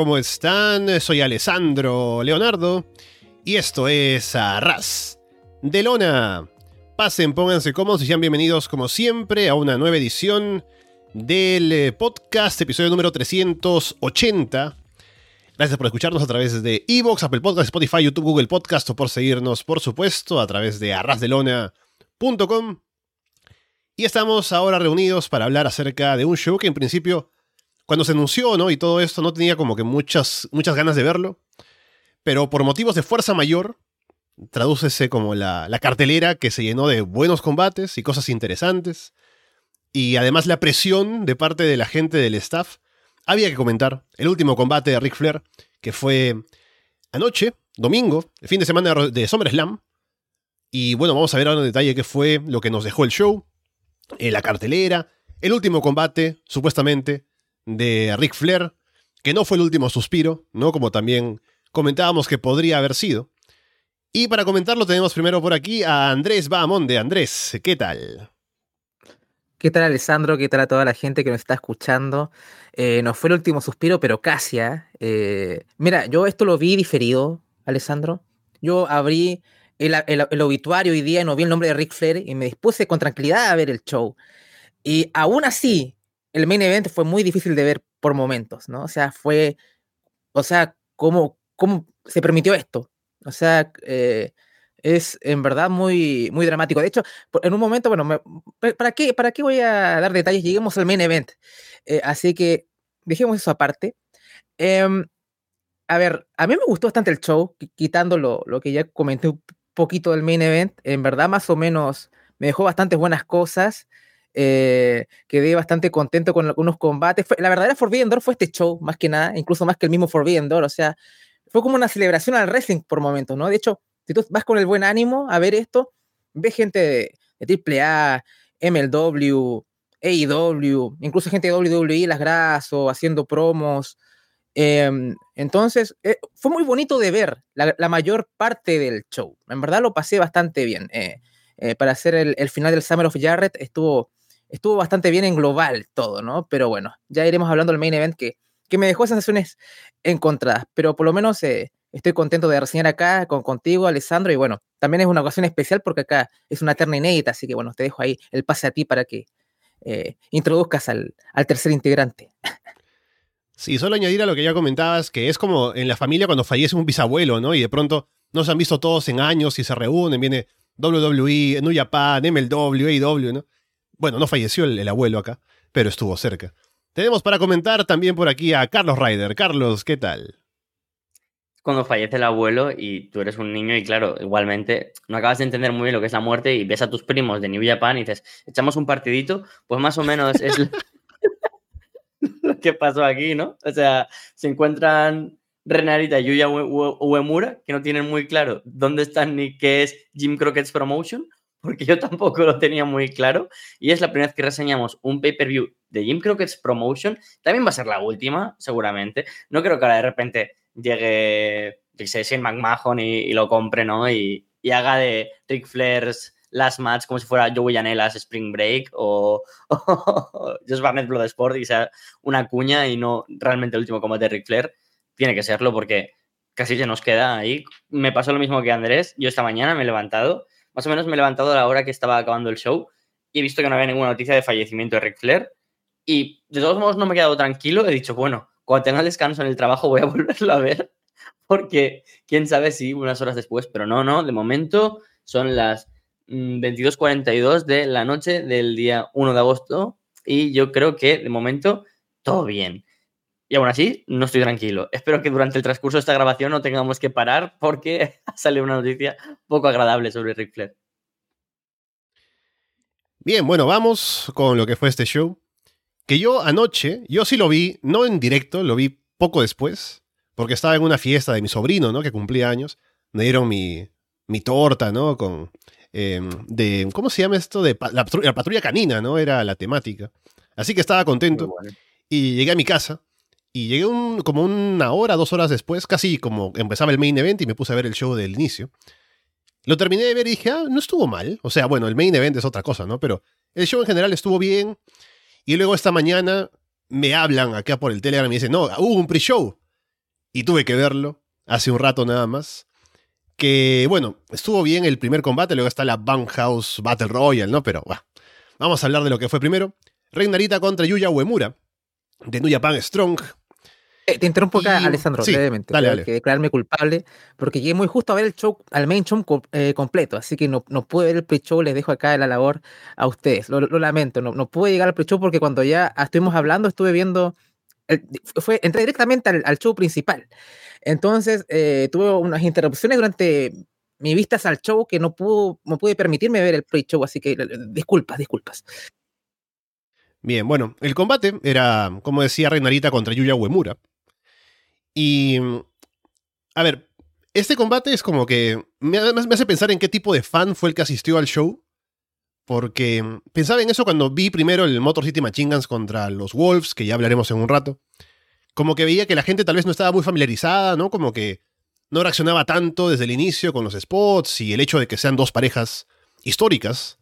¿cómo están? Soy Alessandro Leonardo y esto es Arras de Lona. Pasen, pónganse cómodos y sean bienvenidos como siempre a una nueva edición del eh, podcast, episodio número 380. Gracias por escucharnos a través de Evox, Apple Podcast, Spotify, YouTube, Google Podcast o por seguirnos, por supuesto, a través de arrasdelona.com. Y estamos ahora reunidos para hablar acerca de un show que en principio, cuando se anunció ¿no? y todo esto, no tenía como que muchas, muchas ganas de verlo. Pero por motivos de fuerza mayor, tradúcese como la, la cartelera que se llenó de buenos combates y cosas interesantes. Y además la presión de parte de la gente del staff. Había que comentar el último combate de Ric Flair, que fue anoche, domingo, el fin de semana de SummerSlam. Y bueno, vamos a ver ahora en detalle qué fue lo que nos dejó el show, eh, la cartelera, el último combate, supuestamente, de Ric Flair, que no fue el último suspiro, ¿no? Como también comentábamos que podría haber sido. Y para comentarlo tenemos primero por aquí a Andrés Bahamonde. Andrés, ¿qué tal? ¿Qué tal Alessandro? ¿Qué tal a toda la gente que nos está escuchando? Eh, no fue el último suspiro, pero casi. ¿eh? ¿eh? mira, yo esto lo vi diferido, Alessandro. Yo abrí el, obituario hoy día y no vi el nombre de Ric Flair y me dispuse con tranquilidad a ver el show. Y aún así, el main event fue muy difícil de ver por momentos, ¿no? O sea, fue, o sea, ¿cómo, cómo se permitió esto? O sea, eh, es en verdad muy, muy dramático. De hecho, en un momento, bueno, ¿para, qué, ¿para qué voy a dar detalles? Lleguemos al main event. Eh, así que dejemos eso aparte. Em, a ver, a mí me gustó bastante el show, quitando lo, lo que ya comenté poquito del main event. En verdad, más o menos, me dejó bastantes buenas cosas. Eh, quedé bastante contento con algunos combates. la verdadera Forbidden Door fue este show, más que nada, incluso más que el mismo Forbidden Door. O sea, fue como una celebración al wrestling por momentos, ¿no? De hecho, si tú vas con el buen ánimo a ver esto, ves gente de, de AAA, MLW, AEW, incluso gente de WWE, las Graso, haciendo promos. Em, entonces, eh, fue muy bonito de ver la, mayor parte del show. En verdad lo pasé bastante bien. Eh, eh, para hacer el, final del Summer of Jarrett estuvo, estuvo bastante bien en global todo, ¿no? Pero bueno, ya iremos hablando del main event que, que me dejó sensaciones encontradas. Pero por lo menos estoy contento de reseñar acá con, contigo, Alessandro. Y bueno, también es una ocasión especial porque acá es una terna inédita. Así que bueno, te dejo ahí el pase a ti para que introduzcas al, al tercer integrante. Sí, solo añadir a lo que ya comentabas, que es como en la familia cuando fallece un bisabuelo, ¿no? Y de pronto no se han visto todos en años y se reúnen, viene WWE, New Japan, MLW, AEW, ¿no? Bueno, no falleció el, abuelo acá, pero estuvo cerca. Tenemos para comentar también por aquí a Carlos Ryder. Carlos, ¿qué tal? Cuando fallece el abuelo y tú eres un niño y claro, igualmente no acabas de entender muy bien lo que es la muerte y ves a tus primos de New Japan y dices, echamos un partidito, pues más o menos es... qué pasó aquí, ¿no? O sea, se encuentran Renarita y Yuya Uemura, que no tienen muy claro dónde están ni qué es Jim Crockett's Promotion, porque yo tampoco lo tenía muy claro. Y es la primera vez que reseñamos un pay-per-view de Jim Crockett's Promotion. También va a ser la última, seguramente. No creo que ahora de repente llegue, sé, Shane McMahon y, lo compre, ¿no? Y, y haga de Ric Flair's Last Match como si fuera Joey Janela's Spring Break o, o Just Barnett Bloodsport y sea una cuña y no realmente el último combate de Ric Flair. Tiene que serlo porque casi se nos queda ahí. Me pasó lo mismo que Andrés. Yo esta mañana me he levantado, más o menos me he levantado a la hora que estaba acabando el show y he visto que no había ninguna noticia de fallecimiento de Ric Flair. Y de todos modos no me he quedado tranquilo. He dicho, bueno, cuando tenga descanso en el trabajo voy a volverlo a ver. Porque quién sabe si unas horas después, pero no, no, de momento son las 22.42 mm, de la noche del día 1 de agosto y yo creo que de momento todo bien. Y aún así, no estoy tranquilo. Espero que durante el transcurso de esta grabación no tengamos que parar porque sale una noticia poco agradable sobre Ric Flair. Bien, bueno, vamos con lo que fue este show. Que yo anoche, yo sí lo vi, no en directo, lo vi poco después, porque estaba en una fiesta de mi sobrino, ¿no? Que cumplía años. Me dieron mi, mi torta, ¿no? Con Em, de, ¿cómo se llama esto? De la, patrulla canina, ¿no? Era la temática. Así que estaba contento. Y llegué a mi casa. Y llegué como una hora, dos horas después, casi como empezaba el main event y me puse a ver el show del inicio. Lo terminé de ver y dije, ah, no estuvo mal. O sea, bueno, el main event es otra cosa, ¿no? Pero el show en general estuvo bien. Y luego esta mañana me hablan acá por el Telegram y me dicen, no, hubo un pre-show. Y tuve que verlo hace un rato nada más. Que bueno, estuvo bien el primer combate, luego está la Bunkhouse Battle Royale, ¿no? Pero bueno, vamos a hablar de lo que fue primero. Reinarita contra Yuya Uemura, de New Japan Strong. Eh, te interrumpo acá, Y- Alessandro, sí, brevemente. dale, dale. que declararme culpable porque llegué muy justo a ver el show, al main show co- eh, completo, así que no, no pude ver el pre-show, les dejo acá la labor a ustedes. Lo, lo lamento, no, no pude llegar al pre-show porque cuando ya estuvimos hablando estuve viendo, fue, entré directamente al, al show principal. Entonces eh, tuve unas interrupciones durante mis vistas al show que no, pudo, no pude permitirme ver el pre-show, así que disculpas, disculpas. Bien, bueno, el combate era, como decía Reinarita, contra Yuya Uemura. Y. A ver, este combate es como que. Me, ha- me hace pensar en qué tipo de fan fue el que asistió al show. Porque pensaba en eso cuando vi primero el Motor City Machine Guns contra los Wolves, que ya hablaremos en un rato. Como que veía que la gente tal vez no estaba muy familiarizada, ¿no? Como que no reaccionaba tanto desde el inicio con los spots y el hecho de que sean dos parejas históricas,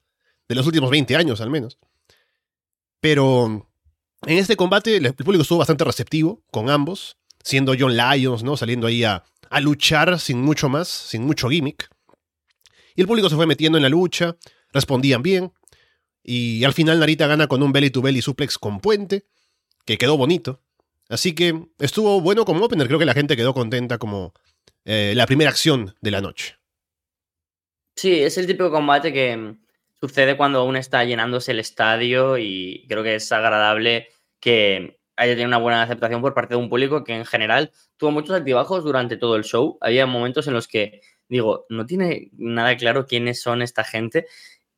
de los últimos 20 años al menos. Pero en este combate el público estuvo bastante receptivo con ambos, siendo John Lyons, ¿no? Saliendo ahí a, luchar sin mucho más, sin mucho gimmick. Y el público se fue metiendo en la lucha, respondían bien. Y al final Narita gana con un belly to belly suplex con puente, que quedó bonito. Así que estuvo bueno como opener, creo que la gente quedó contenta como eh, la primera acción de la noche. Sí, es el típico combate que mm, sucede cuando aún está llenándose el estadio y creo que es agradable que haya tenido una buena aceptación por parte de un público que en general tuvo muchos altibajos durante todo el show. Había momentos en los que digo, no tiene nada claro quiénes son esta gente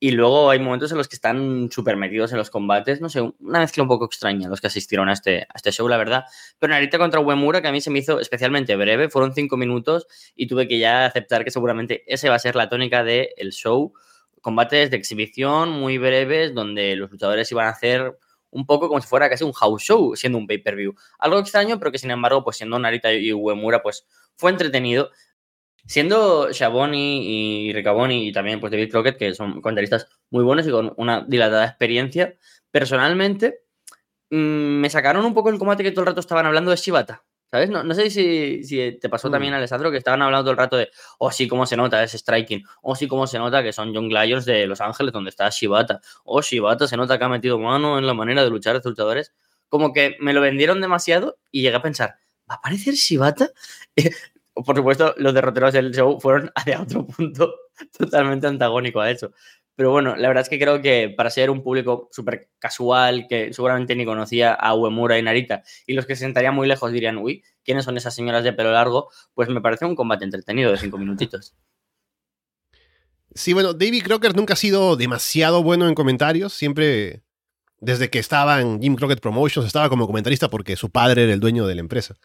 y luego hay momentos en los que están súper metidos en los combates. No sé, una mezcla un poco extraña los que asistieron a este, a este show, la verdad. Pero Narita contra Uemura, que a mí se me hizo especialmente breve, fueron cinco minutos y tuve que ya aceptar que seguramente ese va a ser la tónica del show. Combates de exhibición muy breves donde los luchadores iban a hacer un poco como si fuera casi un house show, siendo un pay-per-view. Algo extraño, pero que sin embargo, pues siendo Narita y Uemura, pues fue entretenido. Siendo Shaboni y Ricaboni y también pues David Crockett, que son comentaristas muy buenos y con una dilatada experiencia, personalmente mm, me sacaron un poco el combate que todo el rato estaban hablando de Shibata. ¿Sabes? No, no sé si, si te pasó Mm. también, Alessandro, que estaban hablando todo el rato de, oh, sí, cómo se nota ese striking, oh, sí, cómo se nota que son Young Lions de Los Ángeles, donde está Shibata, oh, Shibata se nota que ha metido mano en la manera de luchar de estos luchadores. Como que me lo vendieron demasiado y llegué a pensar, ¿va a aparecer Shibata? Por supuesto, los derroteros del show fueron hacia otro punto totalmente antagónico a eso. Pero bueno, la verdad es que creo que para ser un público súper casual, que seguramente ni conocía a Uemura y Narita, y los que se sentarían muy lejos dirían, uy, ¿quiénes son esas señoras de pelo largo? Pues me parece un combate entretenido de cinco minutitos. Sí, bueno, David Crockett nunca ha sido demasiado bueno en comentarios. Siempre, desde que estaba en Jim Crockett Promotions, estaba como comentarista porque su padre era el dueño de la empresa.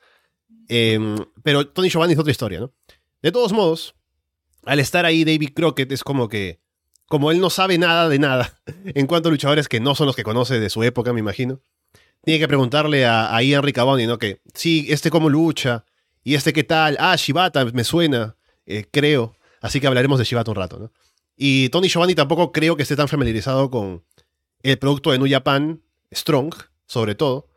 Em, pero Tony Giovanni es otra historia, ¿no? De todos modos, al estar ahí David Crockett es como que, como él no sabe nada de nada en cuanto a luchadores que no son los que conoce de su época, me imagino, tiene que preguntarle a, a Ian Riccaboni, ¿no? Que, sí, este cómo lucha, y este qué tal, ah, Shibata, me suena, eh, creo. Así que hablaremos de Shibata un rato, ¿no? Y Tony Giovanni tampoco creo que esté tan familiarizado con el producto de New Japan, Strong, sobre todo.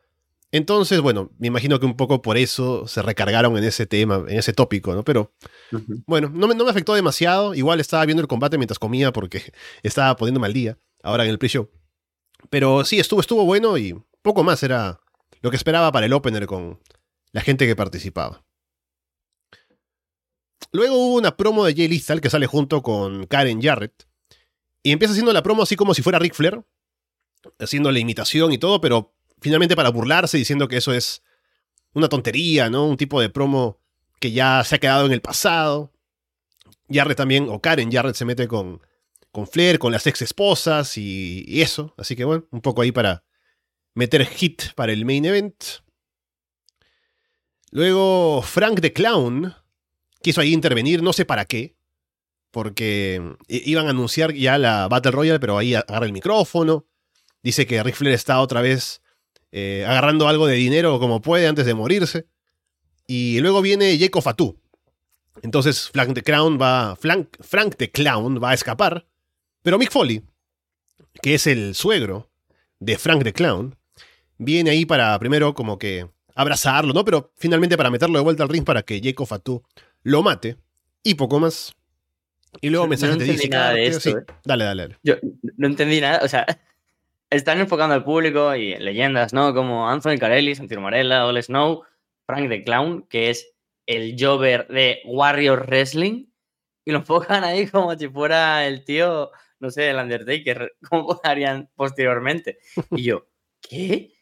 Entonces, bueno, me imagino que un poco por eso se recargaron en ese tema, en ese tópico, ¿no? Pero bueno, no me, no me afectó demasiado. Igual estaba viendo el combate mientras comía porque estaba poniéndome al día, ahora en el pre-show. Pero sí, estuvo, estuvo bueno y poco más era lo que esperaba para el opener con la gente que participaba. Luego hubo una promo de Jay Lethal que sale junto con Karen Jarrett. Y empieza haciendo la promo así como si fuera Ric Flair. Haciendo la imitación y todo, pero finalmente para burlarse, diciendo que eso es una tontería, ¿no? Un tipo de promo que ya se ha quedado en el pasado. Jarrett también, o Karen Jarrett se mete con, con Flair, con las ex esposas y, y eso. Así que bueno, un poco ahí para meter hit para el main event. Luego Frank the Clown quiso ahí intervenir, no sé para qué, porque i- iban a anunciar ya la Battle Royale, pero ahí agarra el micrófono, dice que Ric Flair está otra vez eh, agarrando algo de dinero como puede antes de morirse, y luego viene Jacob Fatu. Entonces Frank the Clown va, Frank, Frank the Clown va a escapar, pero Mick Foley, que es el suegro de Frank the Clown, viene ahí para primero como que abrazarlo, ¿no? Pero finalmente para meterlo de vuelta al ring para que Jacob Fatu lo mate y poco más. Y luego No mensajes de entendí DC nada de esto, sí. ¿eh? Dale, dale, dale. Yo no entendí nada, o sea, están enfocando al público y en leyendas, ¿no? Como Anthony Carelli, Santino Marella, Ole Snow, Frank the Clown, que es el Jover de Warrior Wrestling, y lo enfocan ahí como si fuera el tío, no sé, el Undertaker, como harían posteriormente. Y yo, ¿qué?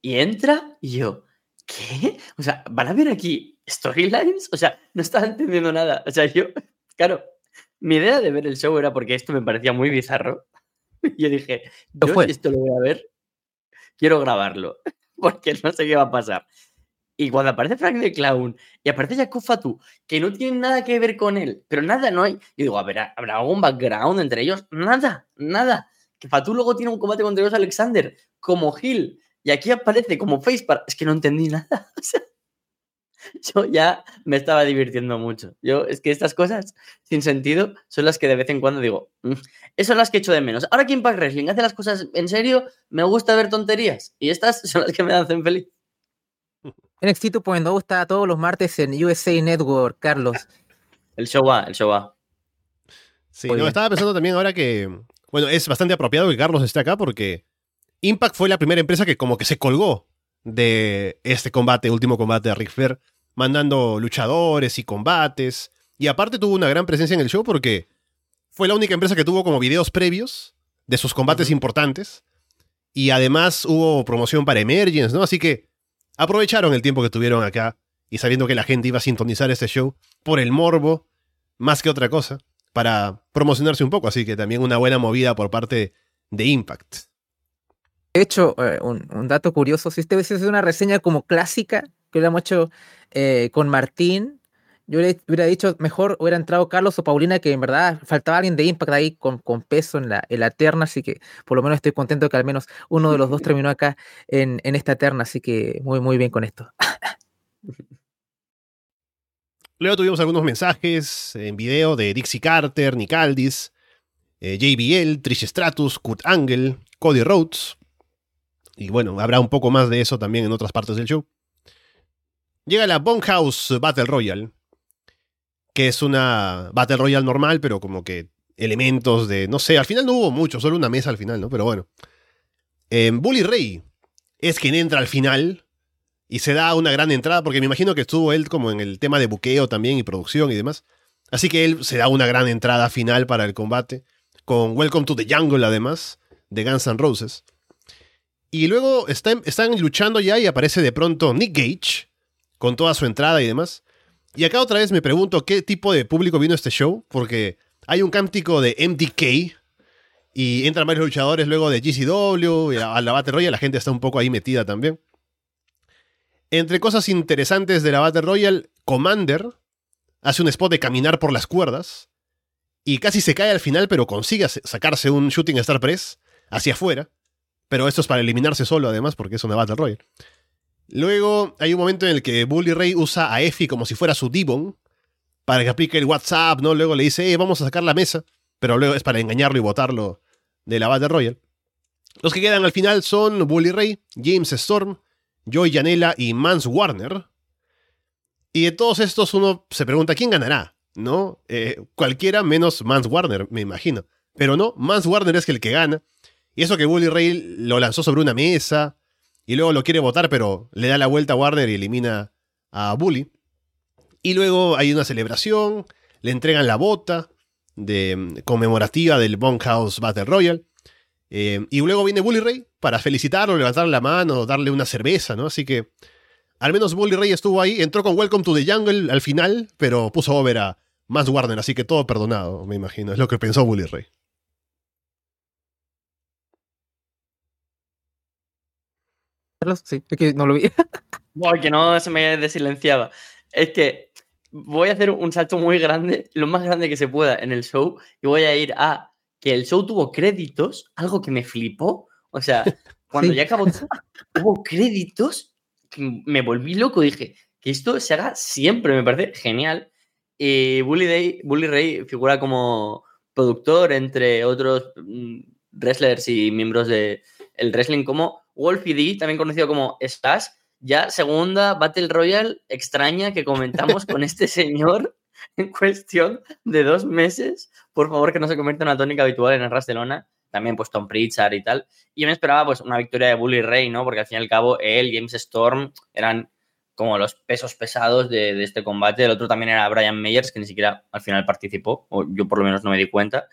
Y entra y yo, ¿qué? O sea, ¿van a ver aquí storylines? O sea, no estaba entendiendo nada. O sea, yo, claro, mi idea de ver el show era porque esto me parecía muy bizarro. Y yo dije, yo fue. si esto lo voy a ver, quiero grabarlo, porque no sé qué va a pasar. Y cuando aparece Frank the Clown y aparece Jacob Fatu, que no tienen nada que ver con él, pero nada, no hay. Yo digo, a ver, ¿habrá algún background entre ellos? Nada, nada. Que Fatu luego tiene un combate contra ellos Alexander como Hill y aquí aparece como Facepar. Es que no entendí nada. O sea, yo ya me estaba divirtiendo mucho. Yo, es que estas cosas sin sentido son las que de vez en cuando digo, "Mm, esas son las que echo de menos. Ahora que Impact Wrestling hace las cosas en serio, me gusta ver tonterías. Y estas son las que me hacen feliz. NXT 2.0 está todos los martes en USA Network, Carlos. El show va, el show va. Sí, Muy no, bien. estaba pensando también ahora que, bueno, es bastante apropiado que Carlos esté acá porque Impact fue la primera empresa que como que se colgó de este combate, último combate de Ric Flair, mandando luchadores y combates. Y aparte tuvo una gran presencia en el show porque fue la única empresa que tuvo como videos previos de sus combates importantes. Y además hubo promoción para Emergence, ¿no? Así que aprovecharon el tiempo que tuvieron acá y sabiendo que la gente iba a sintonizar este show por el morbo, más que otra cosa, para promocionarse un poco. Así que también una buena movida por parte de Impact. De hecho, eh, un, un dato curioso, si este sido una reseña como clásica, que hubiéramos hecho eh, con Martín, yo le hubiera dicho, mejor hubiera entrado Carlos o Paulina, que en verdad faltaba alguien de Impact ahí con, con peso en la, en terna, así que por lo menos estoy contento que al menos uno de los dos terminó acá en, en esta terna, así que muy, muy bien con esto. Luego tuvimos algunos mensajes en video de Dixie Carter, Nick Aldis, eh, JBL, Trish Stratus, Kurt Angle, Cody Rhodes. Y bueno, habrá un poco más de eso también en otras partes del show. Llega la Bunkhouse Battle Royale, que es una Battle Royale normal, pero como que elementos de, no sé, al final no hubo mucho, solo una mesa al final, ¿no? Pero bueno. Eh, Bully Ray es quien entra al final y se da una gran entrada, porque me imagino que estuvo él como en el tema de buqueo también y producción y demás. Así que él se da una gran entrada final para el combate, con Welcome to the Jungle además, de Guns N' Roses. Y luego están, están luchando ya y aparece de pronto Nick Gage, con toda su entrada y demás. Y acá otra vez me pregunto qué tipo de público vino este show, porque hay un cántico de MDK y entran varios luchadores luego de GCW y a, la Battle Royale, la gente está un poco ahí metida también. Entre cosas interesantes de la Battle Royale, Commander hace un spot de caminar por las cuerdas y casi se cae al final, pero consigue sacarse un Shooting Star Press hacia afuera. Pero esto es para eliminarse solo, además, porque es una Battle Royale. Luego hay un momento en el que Bully Ray usa a Effie como si fuera su Devon para que aplique el WhatsApp, ¿no? Luego le dice, eh, vamos a sacar la mesa, pero luego es para engañarlo y botarlo de la Battle Royale. Los que quedan al final son Bully Ray, James Storm, Joey Janela y Mans Warner. Y de todos estos uno se pregunta quién ganará, ¿no? Eh, cualquiera menos Mans Warner, me imagino. Pero no, Mans Warner es el que gana. Y eso que Bully Ray lo lanzó sobre una mesa y luego lo quiere votar, pero le da la vuelta a Warner y elimina a Bully. Y luego hay una celebración, le entregan la bota de, mm, conmemorativa del Bunkhouse Battle Royale. Eh, y luego viene Bully Ray para felicitarlo, levantarle la mano, darle una cerveza, ¿no? Así que al menos Bully Ray estuvo ahí, entró con Welcome to the Jungle al final, pero puso over a Mans Warner, así que todo perdonado, me imagino. Es lo que pensó Bully Ray. Carlos, sí, es que no lo vi. Buah, que no se me desilenciaba. Es que voy a hacer un salto muy grande, lo más grande que se pueda en el show, y voy a ir a que el show tuvo créditos, algo que me flipó. O sea, cuando Sí. ya acabó, hubo créditos, que me volví loco. Dije, que esto se haga siempre, me parece genial. Y Bully, Day- Bully Ray figura como productor, entre otros mm, wrestlers y miembros del el wrestling, como Wolfie D, también conocido como Slash, ya segunda Battle Royale extraña que comentamos con este señor en cuestión de dos meses. Por favor, que no se convierta en una tónica habitual en el Barcelona. También pues Tom Pritchard y tal. Y yo me esperaba pues una victoria de Bully Ray, ¿no? Porque al fin y al cabo él, James Storm, eran como los pesos pesados de, este combate. El otro también era Brian Meyers, que ni siquiera al final participó, o yo por lo menos no me di cuenta.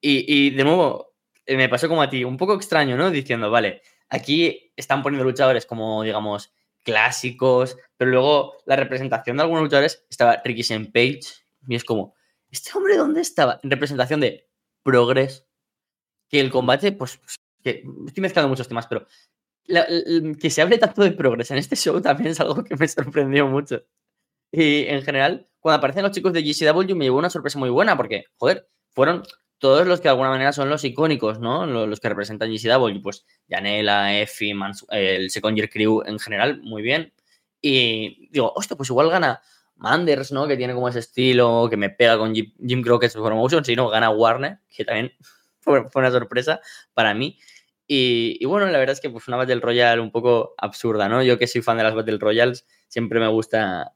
Y, y de nuevo, eh, me pasó como a ti, un poco extraño, ¿no? Diciendo, vale, aquí están poniendo luchadores como, digamos, clásicos, pero luego la representación de algunos luchadores estaba Ricky St. Page, y es como, ¿este hombre dónde estaba? En representación de Progress, que el combate, pues, que estoy mezclando muchos temas, pero que se hable tanto de Progress en este show también es algo que me sorprendió mucho. Y en general, cuando aparecen los chicos de GCW me llevó una sorpresa muy buena porque, joder, fueron todos los que de alguna manera son los icónicos, ¿no? Los, que representan GCW, pues Janela, Effie, el Second Year Crew en general, muy bien. Y digo, hostia, pues igual gana Manders, ¿no? Que tiene como ese estilo, que me pega con Jim, Jim Crockett's Promotion, si no, gana Warner, que también fue, una sorpresa para mí. Y, bueno, la verdad es que pues una Battle Royale un poco absurda, ¿no? Yo que soy fan de las Battle Royales, siempre me gusta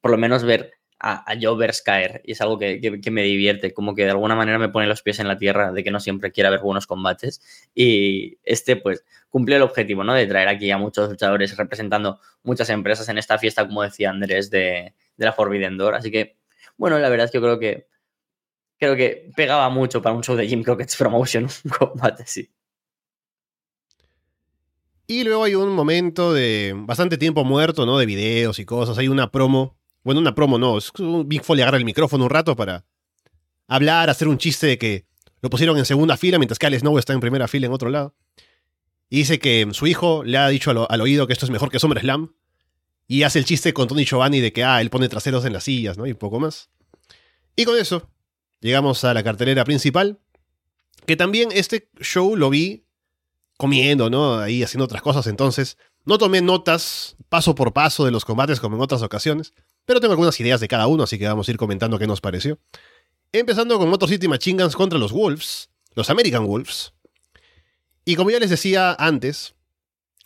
por lo menos ver a, a Jovers caer y es algo que, me divierte, como que de alguna manera me pone los pies en la tierra de que no siempre quiera ver buenos combates y este pues cumple el objetivo, ¿no? De traer aquí a muchos luchadores representando muchas empresas en esta fiesta, como decía Andrés, de, la Forbidden Door, así que bueno, la verdad es que yo creo que creo que pegaba mucho para un show de Jim Crockett's Promotion, un combate así. Y luego hay un momento de bastante tiempo muerto, ¿no? De videos y cosas. Hay una promo bueno, una promo no, Big Foley agarra el micrófono un rato para hablar, hacer un chiste de que lo pusieron en segunda fila mientras que Alex Snow está en primera fila en otro lado. Y dice que su hijo le ha dicho al, oído que esto es mejor que SummerSlam. Y hace el chiste con Tony Giovanni de que, ah, él pone traseros en las sillas, ¿no? Y un poco más. Y con eso, llegamos a la cartelera principal. Que también este show lo vi comiendo, ¿no? Ahí haciendo otras cosas. Entonces, no tomé notas paso por paso de los combates como en otras ocasiones. Pero tengo algunas ideas de cada uno, así que vamos a ir comentando qué nos pareció. Empezando con Motor City contra los Wolves, los American Wolves. Y como ya les decía antes,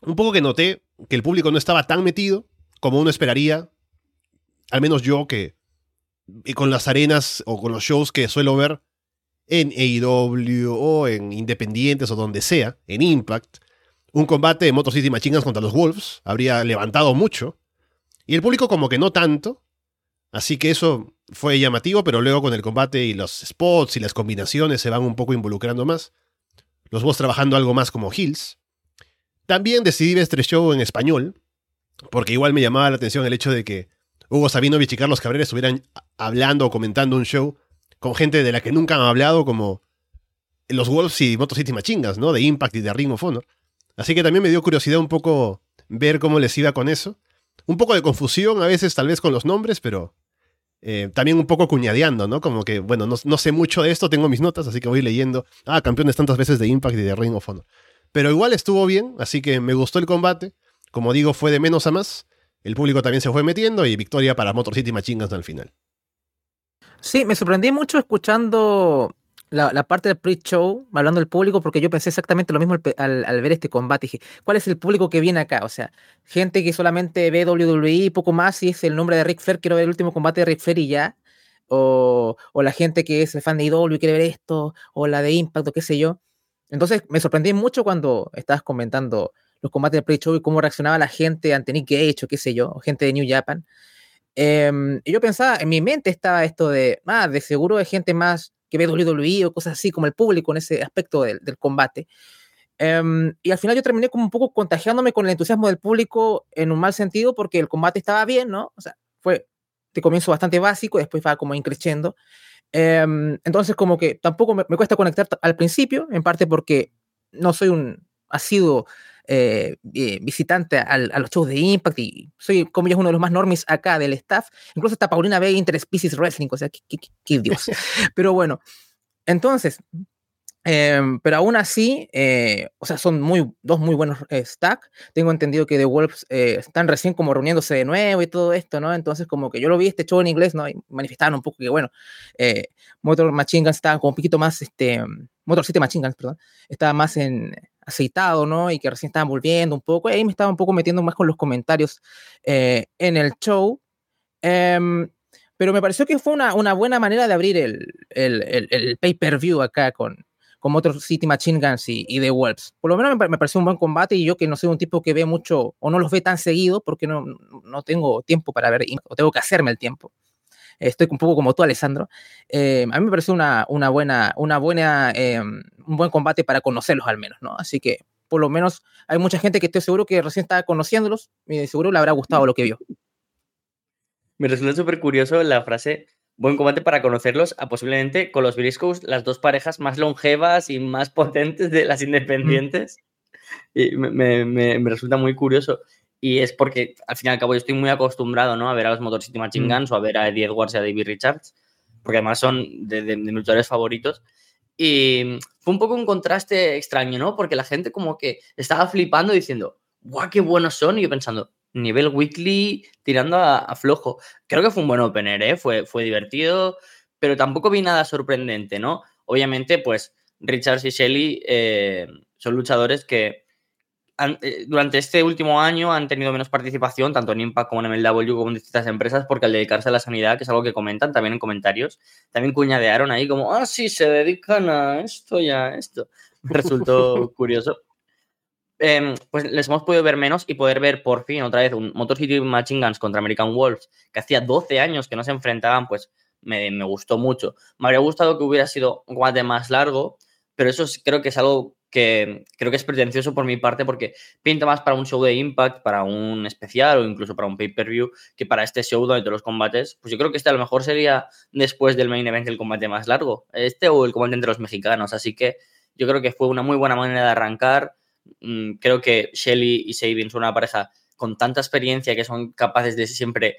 un poco que noté que el público no estaba tan metido como uno esperaría, al menos yo que con las arenas o con los shows que suelo ver en AEW o en Independientes o donde sea, en Impact, un combate de Motor City contra los Wolves habría levantado mucho. Y el público como que no tanto. Así que eso fue llamativo, pero luego con el combate y los spots y las combinaciones se van un poco involucrando más. Los vos trabajando algo más como Hills. También decidí ver este show en español, porque igual me llamaba la atención el hecho de que Hugo Sabinovich y Carlos Cabrera estuvieran hablando o comentando un show con gente de la que nunca han hablado, como los Wolves y Motor City Machingas, ¿no? De Impact y de Ring of Honor. Así que también me dio curiosidad un poco ver cómo les iba con eso un poco de confusión a veces tal vez con los nombres, pero eh, también un poco cuñadeando, ¿no? Como que, bueno, no, sé mucho de esto, tengo mis notas, así que voy leyendo, ah, campeones tantas veces de Impact y de Ring of Honor. Pero igual estuvo bien, así que me gustó el combate. Como digo, fue de menos a más. El público también se fue metiendo y victoria para Motor City Machine Guns al final. Sí, me sorprendí mucho escuchando la, parte del pre-show, hablando del público, porque yo pensé exactamente lo mismo al, ver este combate. Dije, ¿cuál es el público que viene acá? O sea, gente que solamente ve WWE y poco más, y es el nombre de Rick Flair, quiero ver el último combate de Rick Flair y ya. O, o la gente que es el fan de IW y quiere ver esto, o la de Impact, o qué sé yo. Entonces me sorprendí mucho cuando estabas comentando los combates del pre-show y cómo reaccionaba la gente ante Nick Gage o qué sé yo, gente de New Japan. Em, y yo pensaba, en mi mente estaba esto de, ah, de seguro hay gente más que ve WWE o cosas así, como el público en ese aspecto del, combate. Em, y al final yo terminé como un poco contagiándome con el entusiasmo del público en un mal sentido porque el combate estaba bien, ¿no? O sea, fue de comienzo bastante básico, después va como increciendo. Em, entonces como que tampoco me, me, cuesta conectar al principio, en parte porque no soy un asiduo eh, eh, visitante a los shows de Impact y soy, como yo, uno de los más normis acá del staff. Incluso hasta Paulina ve Interspecies Wrestling, o sea, qué, Dios. Pero bueno, entonces, em, pero aún así, eh, o sea, son muy, dos muy buenos stacks. Tengo entendido que The Wolves están recién como reuniéndose de nuevo y todo esto, ¿no? Entonces, como que yo lo vi este show en inglés, ¿no? Y manifestaron un poco que, bueno, Motor Machine Guns estaba como un poquito más, este, Motor City Machine Guns, perdón, estaba más en, aceitado, ¿no? Y que recién estaban volviendo un poco. Y ahí me estaba un poco metiendo más con los comentarios eh, en el show. Em, pero me pareció que fue una, una buena manera de abrir el, el, el, el pay-per-view acá con, como otros City Machine Guns y, y The Wolves. Por lo menos me, me, pareció un buen combate y yo que no soy un tipo que ve mucho o no los ve tan seguido porque no, no tengo tiempo para ver o tengo que hacerme el tiempo. Estoy un poco como tú, Alessandro. Eh, a mí me pareció una, una buena, una buena, eh, un buen combate para conocerlos al menos, ¿no? Así que por lo menos hay mucha gente que estoy seguro que recién está conociéndolos y seguro le habrá gustado lo que vio. Me resulta súper curioso la frase buen combate para conocerlos a posiblemente con los Briscoes las dos parejas más longevas y más potentes de las independientes. Mm. Y me, me, me, resulta muy curioso. Y es porque, al fin y al cabo, yo estoy muy acostumbrado ¿no? a ver a los Motor City Machine Guns mm. o a ver a Eddie Edwards y a David Richards, porque además son de, de, de mis luchadores favoritos. Y fue un poco un contraste extraño, ¿no? Porque la gente como que estaba flipando diciendo, ¡guau, qué buenos son! Y yo pensando, nivel weekly tirando a, a, flojo. Creo que fue un buen opener, ¿eh? Fue, fue divertido, pero tampoco vi nada sorprendente, ¿no? Obviamente, pues Richards y Shelley eh, son luchadores que durante este último año han tenido menos participación, tanto en Impact como en MLW, como en distintas empresas, porque al dedicarse a la sanidad, que es algo que comentan también en comentarios, también cuñadearon ahí como, ah, sí, se dedican a esto y a esto. Resultó curioso eh, pues les hemos podido ver menos y poder ver por fin otra vez un Motor City Machine Guns contra American Wolves, que hacía 12 años que no se enfrentaban, pues me, me gustó mucho. Me habría gustado que hubiera sido un combate más largo, pero eso es, creo que es algo que creo que es pretencioso por mi parte porque pinta más para un show de Impact, para un especial o incluso para un pay-per-view que para este show donde todos los combates, pues yo creo que este a lo mejor sería después del main event el combate más largo, este o el combate entre los mexicanos, así que yo creo que fue una muy buena manera de arrancar. Mm, creo que Shelly y Sabin son una pareja con tanta experiencia que son capaces de siempre,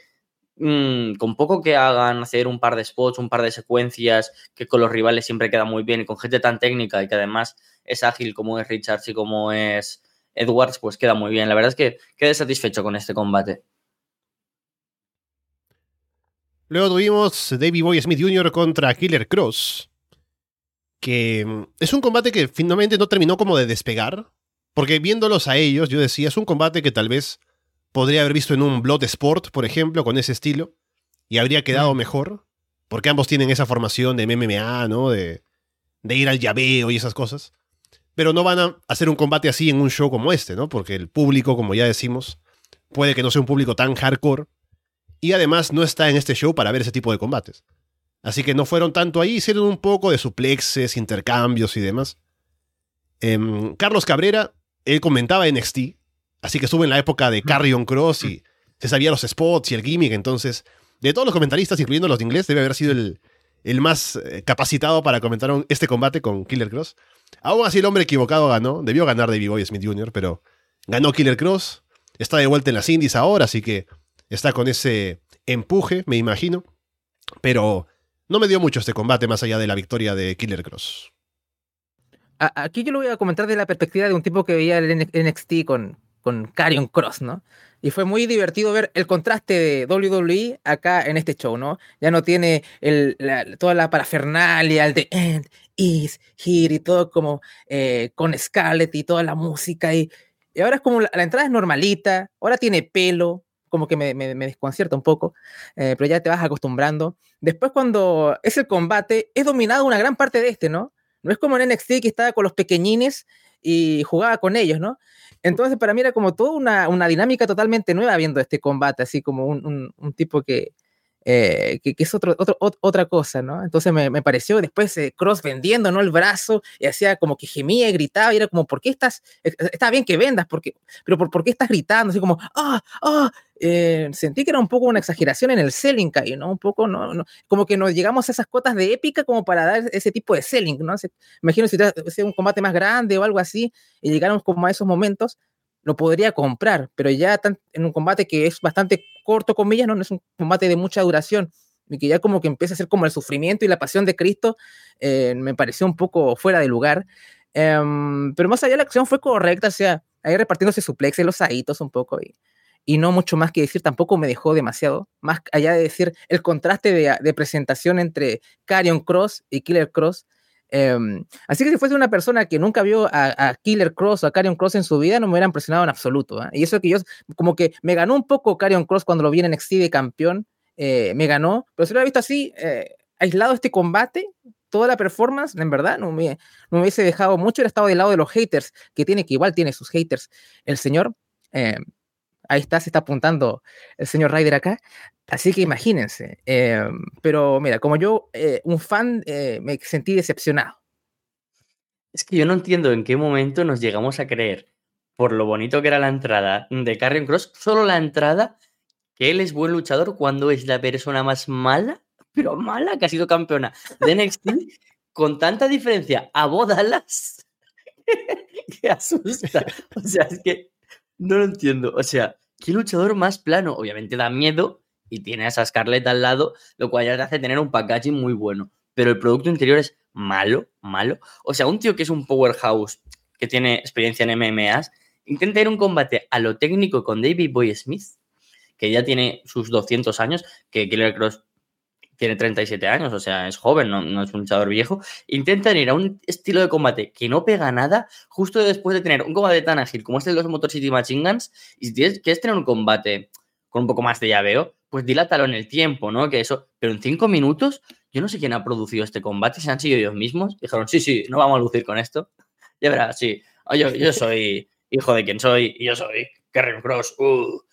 mmm, con poco que hagan, hacer un par de spots, un par de secuencias, que con los rivales siempre queda muy bien y con gente tan técnica y que además es ágil como es Richards y como es Edwards, pues queda muy bien. La verdad es que quedé satisfecho con este combate. Luego tuvimos Davey Boy Smith Jr. contra Killer Cross. Que mm, es un combate que finalmente no terminó como de despegar. Porque viéndolos a ellos, yo decía, es un combate que tal vez podría haber visto en un Blood Sport, por ejemplo, con ese estilo, y habría quedado mm. mejor, porque ambos tienen esa formación de MMA, ¿no? De, de ir al llaveo y esas cosas. Pero no van a hacer un combate así en un show como este, ¿no? Porque el público, como ya decimos, puede que no sea un público tan hardcore, y además no está en este show para ver ese tipo de combates. Así que no fueron tanto ahí, hicieron un poco de suplexes, intercambios y demás. Eh, Carlos Cabrera él comentaba NXT, así que estuvo en la época de Carrion Cross y se sabía los spots y el gimmick, entonces, de todos los comentaristas, incluyendo los de inglés, debe haber sido el, el más eh, capacitado para comentar este combate con Killer Cross. Aún así, el hombre equivocado ganó, debió ganar David Boy Smith Jr., pero ganó Killer Cross, está de vuelta en las indies ahora, así que está con ese empuje, me imagino, pero no me dio mucho este combate más allá de la victoria de Killer Cross aquí yo lo voy a comentar de la perspectiva de un tipo que veía el NXT con, con Karrion Cross, ¿no? Y fue muy divertido ver el contraste de WWE acá en este show, ¿no? Ya no tiene el, la, toda la parafernalia, el de End is here y todo como eh, con Scarlett y toda la música. Y, y ahora es como la, entrada es normalita, ahora tiene pelo, como que me, me, me desconcierta un poco, eh, pero ya te vas acostumbrando. Después cuando es el combate, es dominado una gran parte de este, ¿no? No es como en NXT que estaba con los pequeñines y jugaba con ellos, ¿no? Entonces para mí era como toda una, una dinámica totalmente nueva viendo este combate, así como un, un, un tipo que, eh, que, que, es otro, otro, otra cosa, ¿no? Entonces me, me pareció después eh, Cross vendiendo, ¿no? El brazo y hacía como que gemía y gritaba y era como, ¿por qué estás? Eh, está bien que vendas, porque, pero ¿por, ¿por qué estás gritando? Así como, ¡ah! ¡ah! Eh, sentí que era un poco una exageración en el selling, ¿no? Un poco, no, no, como que nos llegamos a esas cotas de épica como para dar ese tipo de selling, ¿no? Se, imagino si fuese un combate más grande o algo así y llegáramos como a esos momentos, lo podría comprar, pero ya tan, en un combate que es bastante corto, comillas, no, no es un combate de mucha duración, y que ya como que empieza a ser como el sufrimiento y la pasión de Cristo, eh, me pareció un poco fuera de lugar. Eh, pero más allá la acción fue correcta, o sea, ahí repartiéndose suplexes, los aitos un poco, y, y no mucho más que decir, tampoco me dejó demasiado, más allá de decir el contraste de, de presentación entre Carion Cross y Killer Cross, Em, así que si fuese una persona que nunca vio a, Killer Cross o a Carrion Cross en su vida, no me hubiera impresionado en absoluto. ¿ah? Y eso que yo, como que me ganó un poco Carrion Cross cuando lo vi en NXT campeón, eh, me ganó, pero si lo hubiera visto así, eh, aislado este combate, toda la performance, en verdad, no me, no me hubiese dejado mucho, hubiera estado del lado de los haters, que tiene, que igual tiene sus haters, el señor. Ahí está, se está apuntando el señor Ryder acá. Así que imagínense. Em, pero mira, como yo, eh, un fan, eh, me sentí decepcionado. Es que yo no entiendo en qué momento nos llegamos a creer, por lo bonito que era la entrada de Carrion Cross, solo la entrada, que él es buen luchador cuando es la persona más mala, pero mala, que ha sido campeona de NXT, con tanta diferencia a Bodalas, que asusta. O sea, es que no lo entiendo. O sea, ¿qué luchador más plano? Obviamente da miedo, y tiene a esa Scarlett al lado, lo cual ya te hace tener un packaging muy bueno. Pero el producto interior es malo, malo. O sea, un tío que es un powerhouse, que tiene experiencia en MMAs, intenta ir un combate a lo técnico con David Boy Smith, que ya tiene sus 200 años, que Killer Cross tiene 37 años, o sea, es joven, no, es un luchador viejo. Intentan ir a un estilo de combate que no pega nada, justo después de tener un combate tan ágil como este de los Motor City Machine Guns, y si quieres tener un combate con un poco más de llaveo, pues dilátalo en el tiempo, ¿no? Que eso, pero en cinco minutos, yo no sé quién ha producido este combate, si han sido ellos mismos, dijeron, sí, sí, no vamos a lucir con esto. Ya verás, sí, oh, yo, yo soy hijo de quien soy y yo soy Karen Cross. Uh.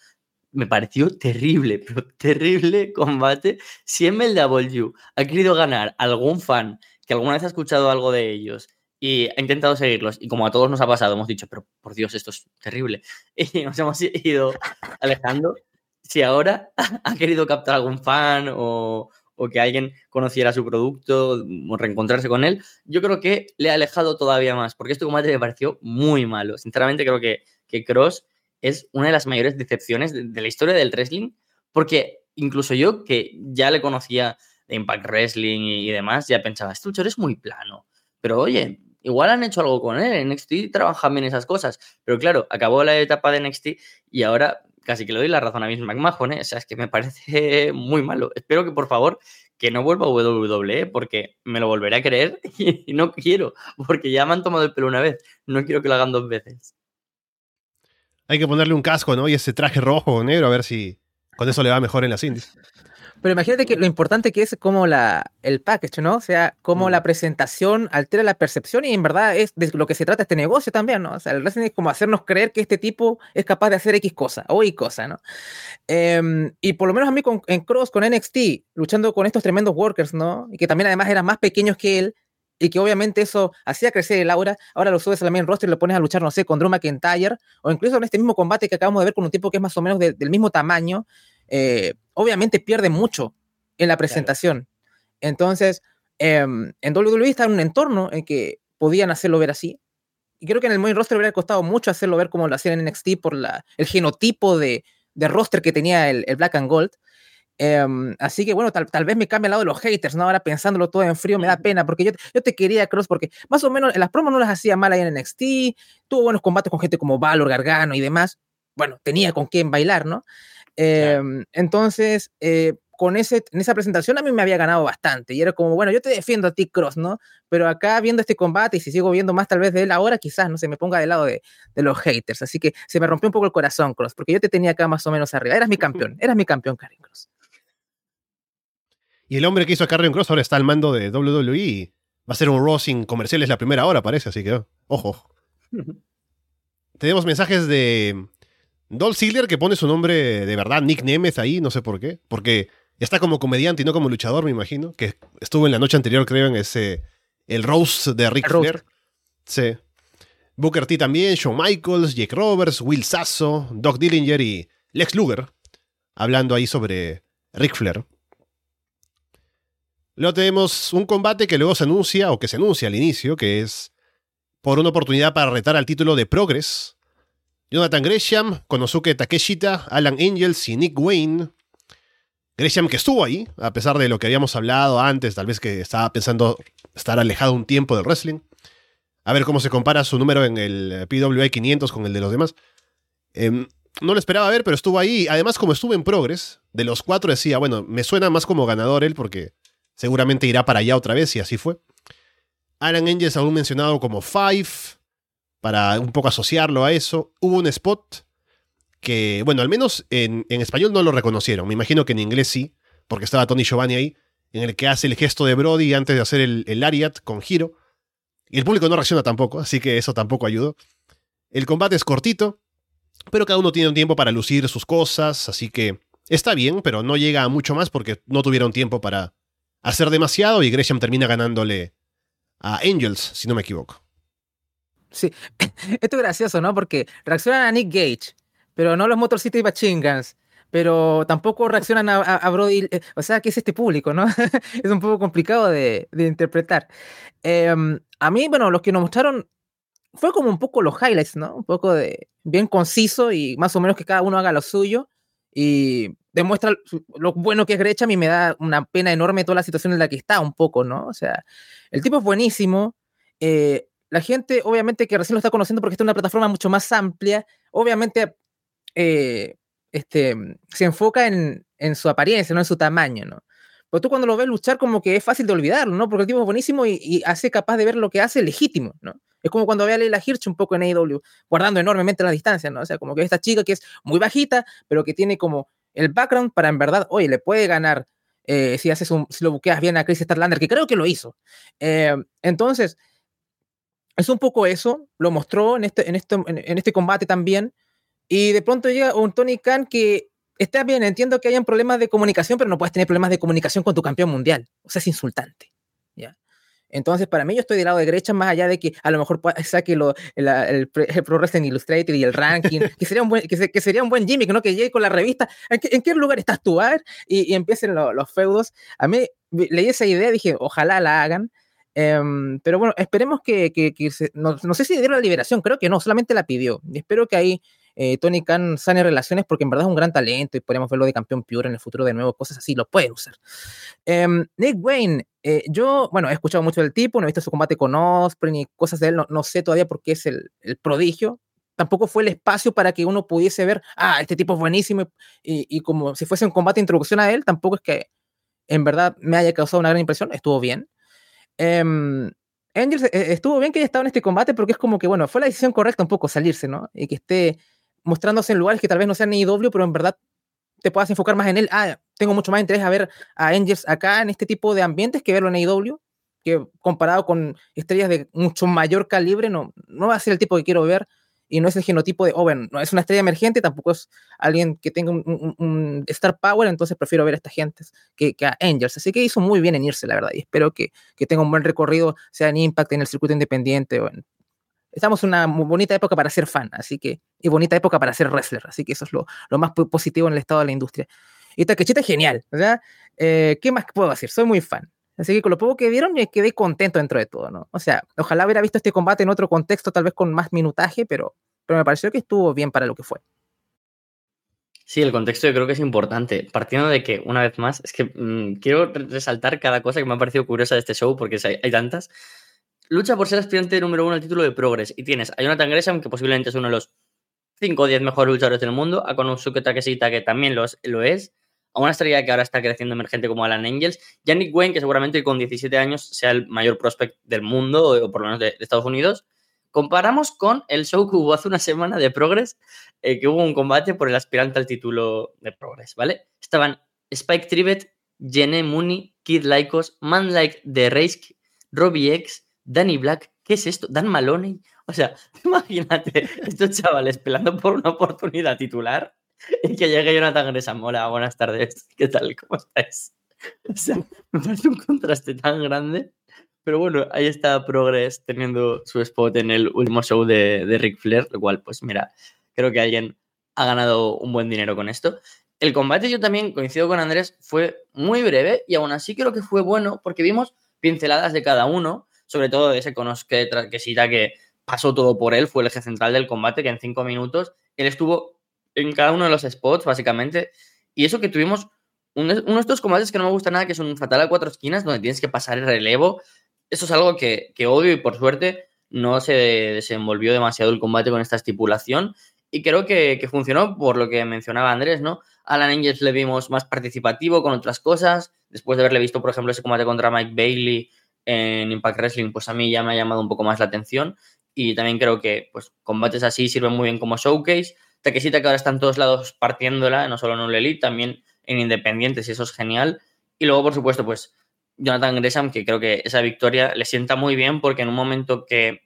Me pareció terrible, pero terrible combate. Si MLW ha querido ganar algún fan que alguna vez ha escuchado algo de ellos y ha intentado seguirlos, y como a todos nos ha pasado, hemos dicho, pero por Dios, esto es terrible, y nos hemos ido alejando, si ahora ha querido captar algún fan o, que alguien conociera su producto o reencontrarse con él, yo creo que le ha alejado todavía más, porque este combate me pareció muy malo. Sinceramente creo que, que Cross es una de las mayores decepciones de, la historia del wrestling, porque incluso yo, que ya le conocía de Impact Wrestling y, demás, ya pensaba, este luchador es muy plano, pero oye, igual han hecho algo con él, en NXT trabajan bien esas cosas, pero claro, acabó la etapa de NXT y ahora casi que le doy la razón a Vince McMahon, ¿eh? o sea, es que me parece muy malo. Espero que por favor que no vuelva a WWE porque me lo volveré a creer y no quiero, porque ya me han tomado el pelo una vez, no quiero que lo hagan dos veces. Hay que ponerle un casco, ¿no? Y ese traje rojo o negro a ver si con eso le va mejor en las indies. Pero imagínate que lo importante que es como la, el package, ¿no? O sea, cómo la mm. presentación altera la percepción y en verdad es de lo que se trata este negocio también, ¿no? O sea, el wrestling es como hacernos creer que este tipo es capaz de hacer X cosa o Y cosa, ¿no? Em, y por lo menos a mí con, en Cross, con NXT, luchando con estos tremendos workers, ¿no? Y que también además eran más pequeños que él, y que obviamente eso hacía crecer el aura. Ahora lo subes al main roster y lo pones a luchar, no sé, con Drew McIntyre, o incluso en este mismo combate que acabamos de ver con un tipo que es más o menos del mismo tamaño, eh, obviamente pierde mucho en la presentación. Entonces, em, en WWE está en un entorno en que podían hacerlo ver así. Y creo que en el main roster hubiera costado mucho hacerlo ver como lo hacían en NXT por la, el genotipo de, de roster que tenía el, Black and Gold. Em, así que bueno, tal, tal, vez me cambie al lado de los haters, ¿no? Ahora pensándolo todo en frío me da pena, porque yo, yo te quería, Cross, porque más o menos en las promos no las hacía mal ahí en NXT, tuvo buenos combates con gente como Valor, Gargano y demás. Bueno, tenía con quién bailar, ¿no? Em, entonces, eh, con ese, en esa presentación a mí me había ganado bastante y era como, bueno, yo te defiendo a ti, Cross, ¿no? Pero acá viendo este combate y si sigo viendo más tal vez de él ahora, quizás, no se me ponga del lado de, los haters. Así que se me rompió un poco el corazón, Cross, porque yo te tenía acá más o menos arriba. Eras mi campeón, eras mi campeón, Karen Cross. Y el hombre que hizo a Karen Cross ahora está al mando de WWE. Va a ser un Raw sin comerciales la primera hora, parece, así que, ojo. Tenemos mensajes de Dolph Ziggler que pone su nombre de verdad, Nick Nemeth ahí, no sé por qué. Porque está como comediante y no como luchador, me imagino. Que estuvo en la noche anterior, creo, en ese. El Rose de Rick Flair. Sí. Booker T también, Shawn Michaels, Jake Roberts, Will Sasso, Doc Dillinger y Lex Luger. Hablando ahí sobre Rick Flair. Luego tenemos un combate que luego se anuncia, o que se anuncia al inicio, que es por una oportunidad para retar al título de Progress Jonathan Gresham, Konosuke Takeshita, Alan Angels y Nick Wayne. Gresham que estuvo ahí, a pesar de lo que habíamos hablado antes, tal vez que estaba pensando estar alejado un tiempo del wrestling. A ver cómo se compara su número en el PWI 500 con el de los demás. Em, no lo esperaba ver, pero estuvo ahí. Además, como estuvo en Progress, de los cuatro decía, bueno, me suena más como ganador él porque seguramente irá para allá otra vez y así fue. Alan Angels aún mencionado como Five, para un poco asociarlo a eso. Hubo un spot que, bueno, al menos en, español no lo reconocieron. Me imagino que en inglés sí, porque estaba Tony Giovanni ahí, en el que hace el gesto de Brody antes de hacer el, el con giro. Y el público no reacciona tampoco, así que eso tampoco ayudó. El combate es cortito, pero cada uno tiene un tiempo para lucir sus cosas, así que está bien, pero no llega a mucho más porque no tuvieron tiempo para hacer demasiado y Gresham termina ganándole a Angels, si no me equivoco. Sí, esto es gracioso, ¿no? Porque reaccionan a Nick Gage, pero no los Motor City Machine pero tampoco reaccionan a, Brody. Eh, o sea, ¿qué es este público, no? es un poco complicado de, interpretar. Em, a mí, bueno, los que nos mostraron fue como un poco los highlights, ¿no? Un poco de bien conciso y más o menos que cada uno haga lo suyo y demuestra lo bueno que es Grecham y me da una pena enorme toda la situación en la que está un poco, ¿no? O sea, el tipo es buenísimo. Eh, la gente, obviamente, que recién lo está conociendo porque está en una plataforma mucho más amplia, obviamente eh, este, se enfoca en, su apariencia, no en su tamaño, ¿no? Pero tú cuando lo ves luchar como que es fácil de olvidarlo, ¿no? Porque el tipo es buenísimo y, y hace capaz de ver lo que hace legítimo, ¿no? Es como cuando ve a Leila Hirsch un poco en AEW, guardando enormemente la distancia, ¿no? O sea, como que esta chica que es muy bajita, pero que tiene como el background para en verdad, oye, le puede ganar eh, si haces un, si lo buqueas bien a Chris Starlander, que creo que lo hizo. Eh, entonces, es un poco eso, lo mostró en este, en, este, en, este combate también, y de pronto llega un Tony Khan que está bien, entiendo que hayan problemas de comunicación, pero no puedes tener problemas de comunicación con tu campeón mundial. O sea, es insultante. Entonces, para mí, yo estoy del lado de derecha, más allá de que a lo mejor saque lo, el, Pro Wrestling Illustrated y el ranking, que sería un buen, que, sería un buen gimmick, ¿no? Que llegue con la revista. ¿En qué, lugar estás tú? A ver, y, empiecen los feudos. A mí leí esa idea, dije, ojalá la hagan. Em, pero bueno, esperemos que, que, no, no, sé si dieron la liberación, creo que no, solamente la pidió. Y espero que ahí eh, Tony Khan sane relaciones porque en verdad es un gran talento y podríamos verlo de campeón pure en el futuro de nuevo, cosas así, lo pueden usar. Em, Nick Wayne, eh, yo, bueno, he escuchado mucho del tipo, no he visto su combate con Osprey ni cosas de él, no, sé todavía por qué es el, prodigio. Tampoco fue el espacio para que uno pudiese ver, ah, este tipo es buenísimo, y, como si fuese un combate de introducción a él, tampoco es que en verdad me haya causado una gran impresión, estuvo bien. Um, Angels eh, estuvo bien que haya estado en este combate porque es como que, bueno, fue la decisión correcta un poco salirse, ¿no? Y que esté mostrándose en lugares que tal vez no sean IW, pero en verdad te puedas enfocar más en él. Ah, tengo mucho más interés a ver a Angels acá en este tipo de ambientes que verlo en AEW, que comparado con estrellas de mucho mayor calibre, no, no va a ser el tipo que quiero ver y no es el genotipo de, oh, bueno, no es una estrella emergente, tampoco es alguien que tenga un, star power, entonces prefiero ver a esta gente que, que, a Angels. Así que hizo muy bien en irse, la verdad, y espero que, que tenga un buen recorrido, sea en Impact, en el circuito independiente o en estamos en una bonita época para ser fan, así que, y bonita época para ser wrestler, así que eso es lo, lo más positivo en el estado de la industria. Y Takechita es genial, ¿verdad? Eh, ¿Qué más puedo decir? Soy muy fan. Así que con lo poco que vieron me quedé contento dentro de todo, ¿no? O sea, ojalá hubiera visto este combate en otro contexto, tal vez con más minutaje, pero, pero me pareció que estuvo bien para lo que fue. Sí, el contexto yo creo que es importante. Partiendo de que, una vez más, es que mm, quiero resaltar cada cosa que me ha parecido curiosa de este show, porque hay, hay tantas lucha por ser aspirante número uno al título de Progress. Y tienes a Jonathan Gresham, que posiblemente es uno de los 5 o 10 mejores luchadores del mundo, a Konosuke Takeshita, que también lo es, a una estrella que ahora está creciendo emergente como Alan Angels, Yannick Wayne, que seguramente con 17 años sea el mayor prospect del mundo, o por lo menos de, Estados Unidos. Comparamos con el show que hubo hace una semana de Progress, eh, que hubo un combate por el aspirante al título de Progress, ¿vale? Estaban Spike Trivet, Jenny Mooney, Kid Lycos, Man Like The Race, Robbie X, Danny Black, ¿qué es esto? Dan Maloney. O sea, imagínate estos chavales pelando por una oportunidad titular y que llegue Jonathan Gresham. Hola, buenas tardes. ¿Qué tal? ¿Cómo estáis? O sea, me parece un contraste tan grande. Pero bueno, ahí está Progress teniendo su spot en el último show de, de Ric Flair, lo cual, pues mira, creo que alguien ha ganado un buen dinero con esto. El combate, yo también coincido con Andrés, fue muy breve y aún así creo que fue bueno porque vimos pinceladas de cada uno sobre todo de ese Konosuke que que pasó todo por él, fue el eje central del combate, que en cinco minutos él estuvo en cada uno de los spots, básicamente, y eso que tuvimos uno de estos combates que no me gusta nada, que es un fatal a cuatro esquinas, donde tienes que pasar el relevo, eso es algo que, odio y por suerte no se desenvolvió demasiado el combate con esta estipulación, y creo que, que funcionó por lo que mencionaba Andrés, ¿no? Alan Angels le vimos más participativo con otras cosas, después de haberle visto, por ejemplo, ese combate contra Mike Bailey, en Impact Wrestling, pues a mí ya me ha llamado un poco más la atención. Y también creo que pues, combates así sirven muy bien como showcase. Takeshita que ahora está en todos lados partiéndola, no solo en un Elite, también en Independientes, y eso es genial. Y luego, por supuesto, pues Jonathan Gresham, que creo que esa victoria le sienta muy bien porque en un momento que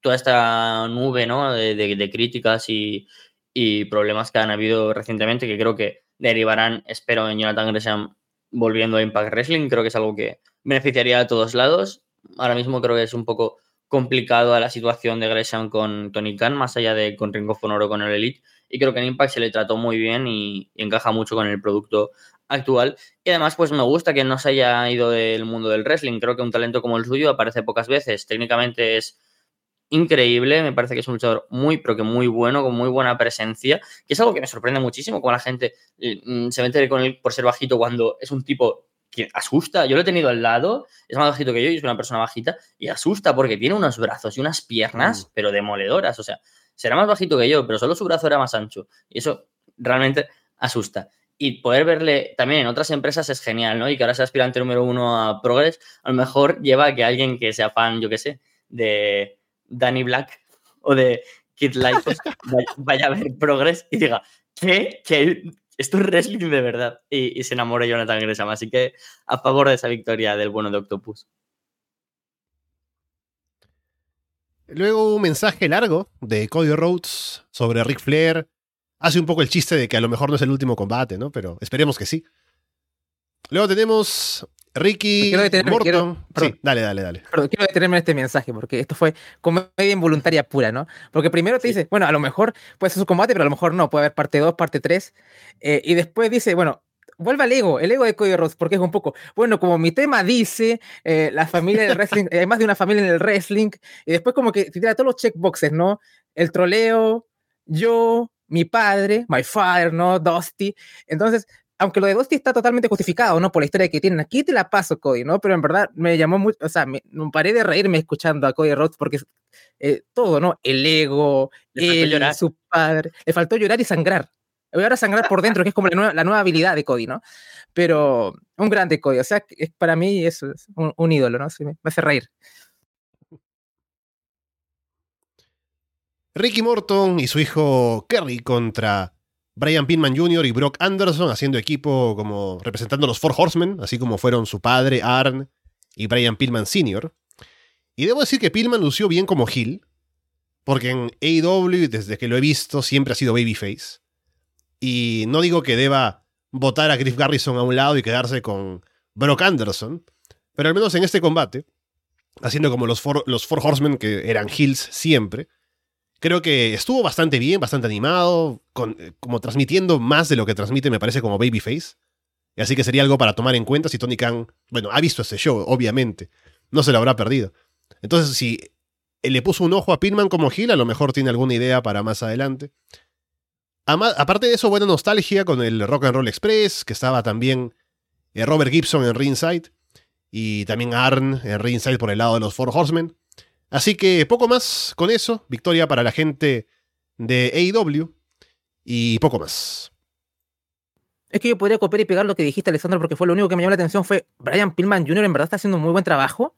toda esta nube ¿no? de, críticas y, y, problemas que han habido recientemente, que creo que derivarán, espero, en Jonathan Gresham volviendo a Impact Wrestling, creo que es algo que beneficiaría a todos lados. Ahora mismo creo que es un poco complicado a la situación de Gresham con Tony Khan, más allá de con Ring of Honor o con el Elite. Y creo que en Impact se le trató muy bien y, encaja mucho con el producto actual. Y además, pues me gusta que no se haya ido del mundo del wrestling. Creo que un talento como el suyo aparece pocas veces. Técnicamente es increíble, me parece que es un luchador muy, pero que muy bueno, con muy buena presencia, que es algo que me sorprende muchísimo, como la gente mm, se mete con él por ser bajito cuando es un tipo que asusta. Yo lo he tenido al lado, es más bajito que yo y es una persona bajita, y asusta porque tiene unos brazos y unas piernas, mm. pero demoledoras. O sea, será más bajito que yo, pero solo su brazo era más ancho. Y eso realmente asusta. Y poder verle también en otras empresas es genial, ¿no? Y que ahora sea aspirante número uno a Progress, a lo mejor lleva a que alguien que sea fan, yo qué sé, de Danny Black o de Kid Lycos vaya, a ver Progress y diga, ¿qué? ¿Qué? Esto es wrestling de verdad. Y, se enamora Jonathan Gresham. Así que a favor de esa victoria del bueno de Octopus. Luego un mensaje largo de Cody Rhodes sobre Ric Flair. Hace un poco el chiste de que a lo mejor no es el último combate, ¿no? Pero esperemos que sí. Luego tenemos Ricky Morton. sí, dale, dale, dale. Perdón, quiero detenerme en este mensaje porque esto fue comedia involuntaria pura, ¿no? Porque primero te dice, bueno, a lo mejor puede ser su combate, pero a lo mejor no, puede haber parte 2, parte 3. Eh, y después dice, bueno, vuelve al ego, el ego de Cody Rhodes, porque es un poco, bueno, como mi tema dice, eh, la familia del wrestling, hay más de una familia en el wrestling, y después como que tira todos los checkboxes, ¿no? El troleo, yo, mi padre, my father, ¿no? Dusty. Entonces, aunque lo de Dusty está totalmente justificado, ¿no? Por la historia que tienen. Aquí te la paso, Cody, ¿no? Pero en verdad me llamó mucho, o sea, me, paré de reírme escuchando a Cody Rhodes porque eh, todo, ¿no? El ego, él, su padre. Le faltó llorar y sangrar. Voy ahora a sangrar por dentro, que es como la nueva, habilidad de Cody, ¿no? Pero un grande Cody, o sea, es, para mí es, un, ídolo, ¿no? me hace reír. Ricky Morton y su hijo Kerry contra Brian Pillman Jr. y Brock Anderson haciendo equipo como representando los Four Horsemen, así como fueron su padre, Arn, y Brian Pillman Sr. Y debo decir que Pillman lució bien como Hill, porque en AEW, desde que lo he visto, siempre ha sido babyface. Y no digo que deba votar a Griff Garrison a un lado y quedarse con Brock Anderson, pero al menos en este combate, haciendo como los los four Horsemen que eran Hills siempre, Creo que estuvo bastante bien, bastante animado, eh, como transmitiendo más de lo que transmite, me parece, como Babyface. Así que sería algo para tomar en cuenta si Tony Khan, bueno, ha visto ese show, obviamente. No se lo habrá perdido. Entonces, si le puso un ojo a Pinman como Gil, a lo mejor tiene alguna idea para más adelante. aparte de eso, buena nostalgia con el Rock and Roll Express, que estaba también eh, Robert Gibson en Ringside, y también Arn en Ringside por el lado de los Four Horsemen. Así que poco más con eso. Victoria para la gente de AEW. Y poco más. Es que yo podría copiar y pegar lo que dijiste, Alessandro, porque fue lo único que me llamó la atención. Fue Brian Pillman Jr. en verdad está haciendo un muy buen trabajo.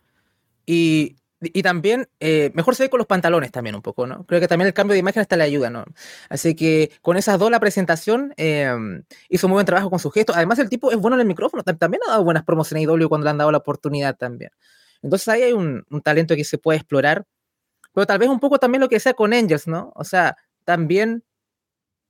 Y, también, eh, mejor se ve con los pantalones también un poco, ¿no? Creo que también el cambio de imagen hasta le ayuda, ¿no? Así que con esas dos la presentación em, hizo muy buen trabajo con sus gestos. Además, el tipo es bueno en el micrófono. También ha dado buenas promos en AEW cuando le han dado la oportunidad también. Entonces ahí hay un, talento que se puede explorar, pero tal vez un poco también lo que sea con Angels, ¿no? O sea, también,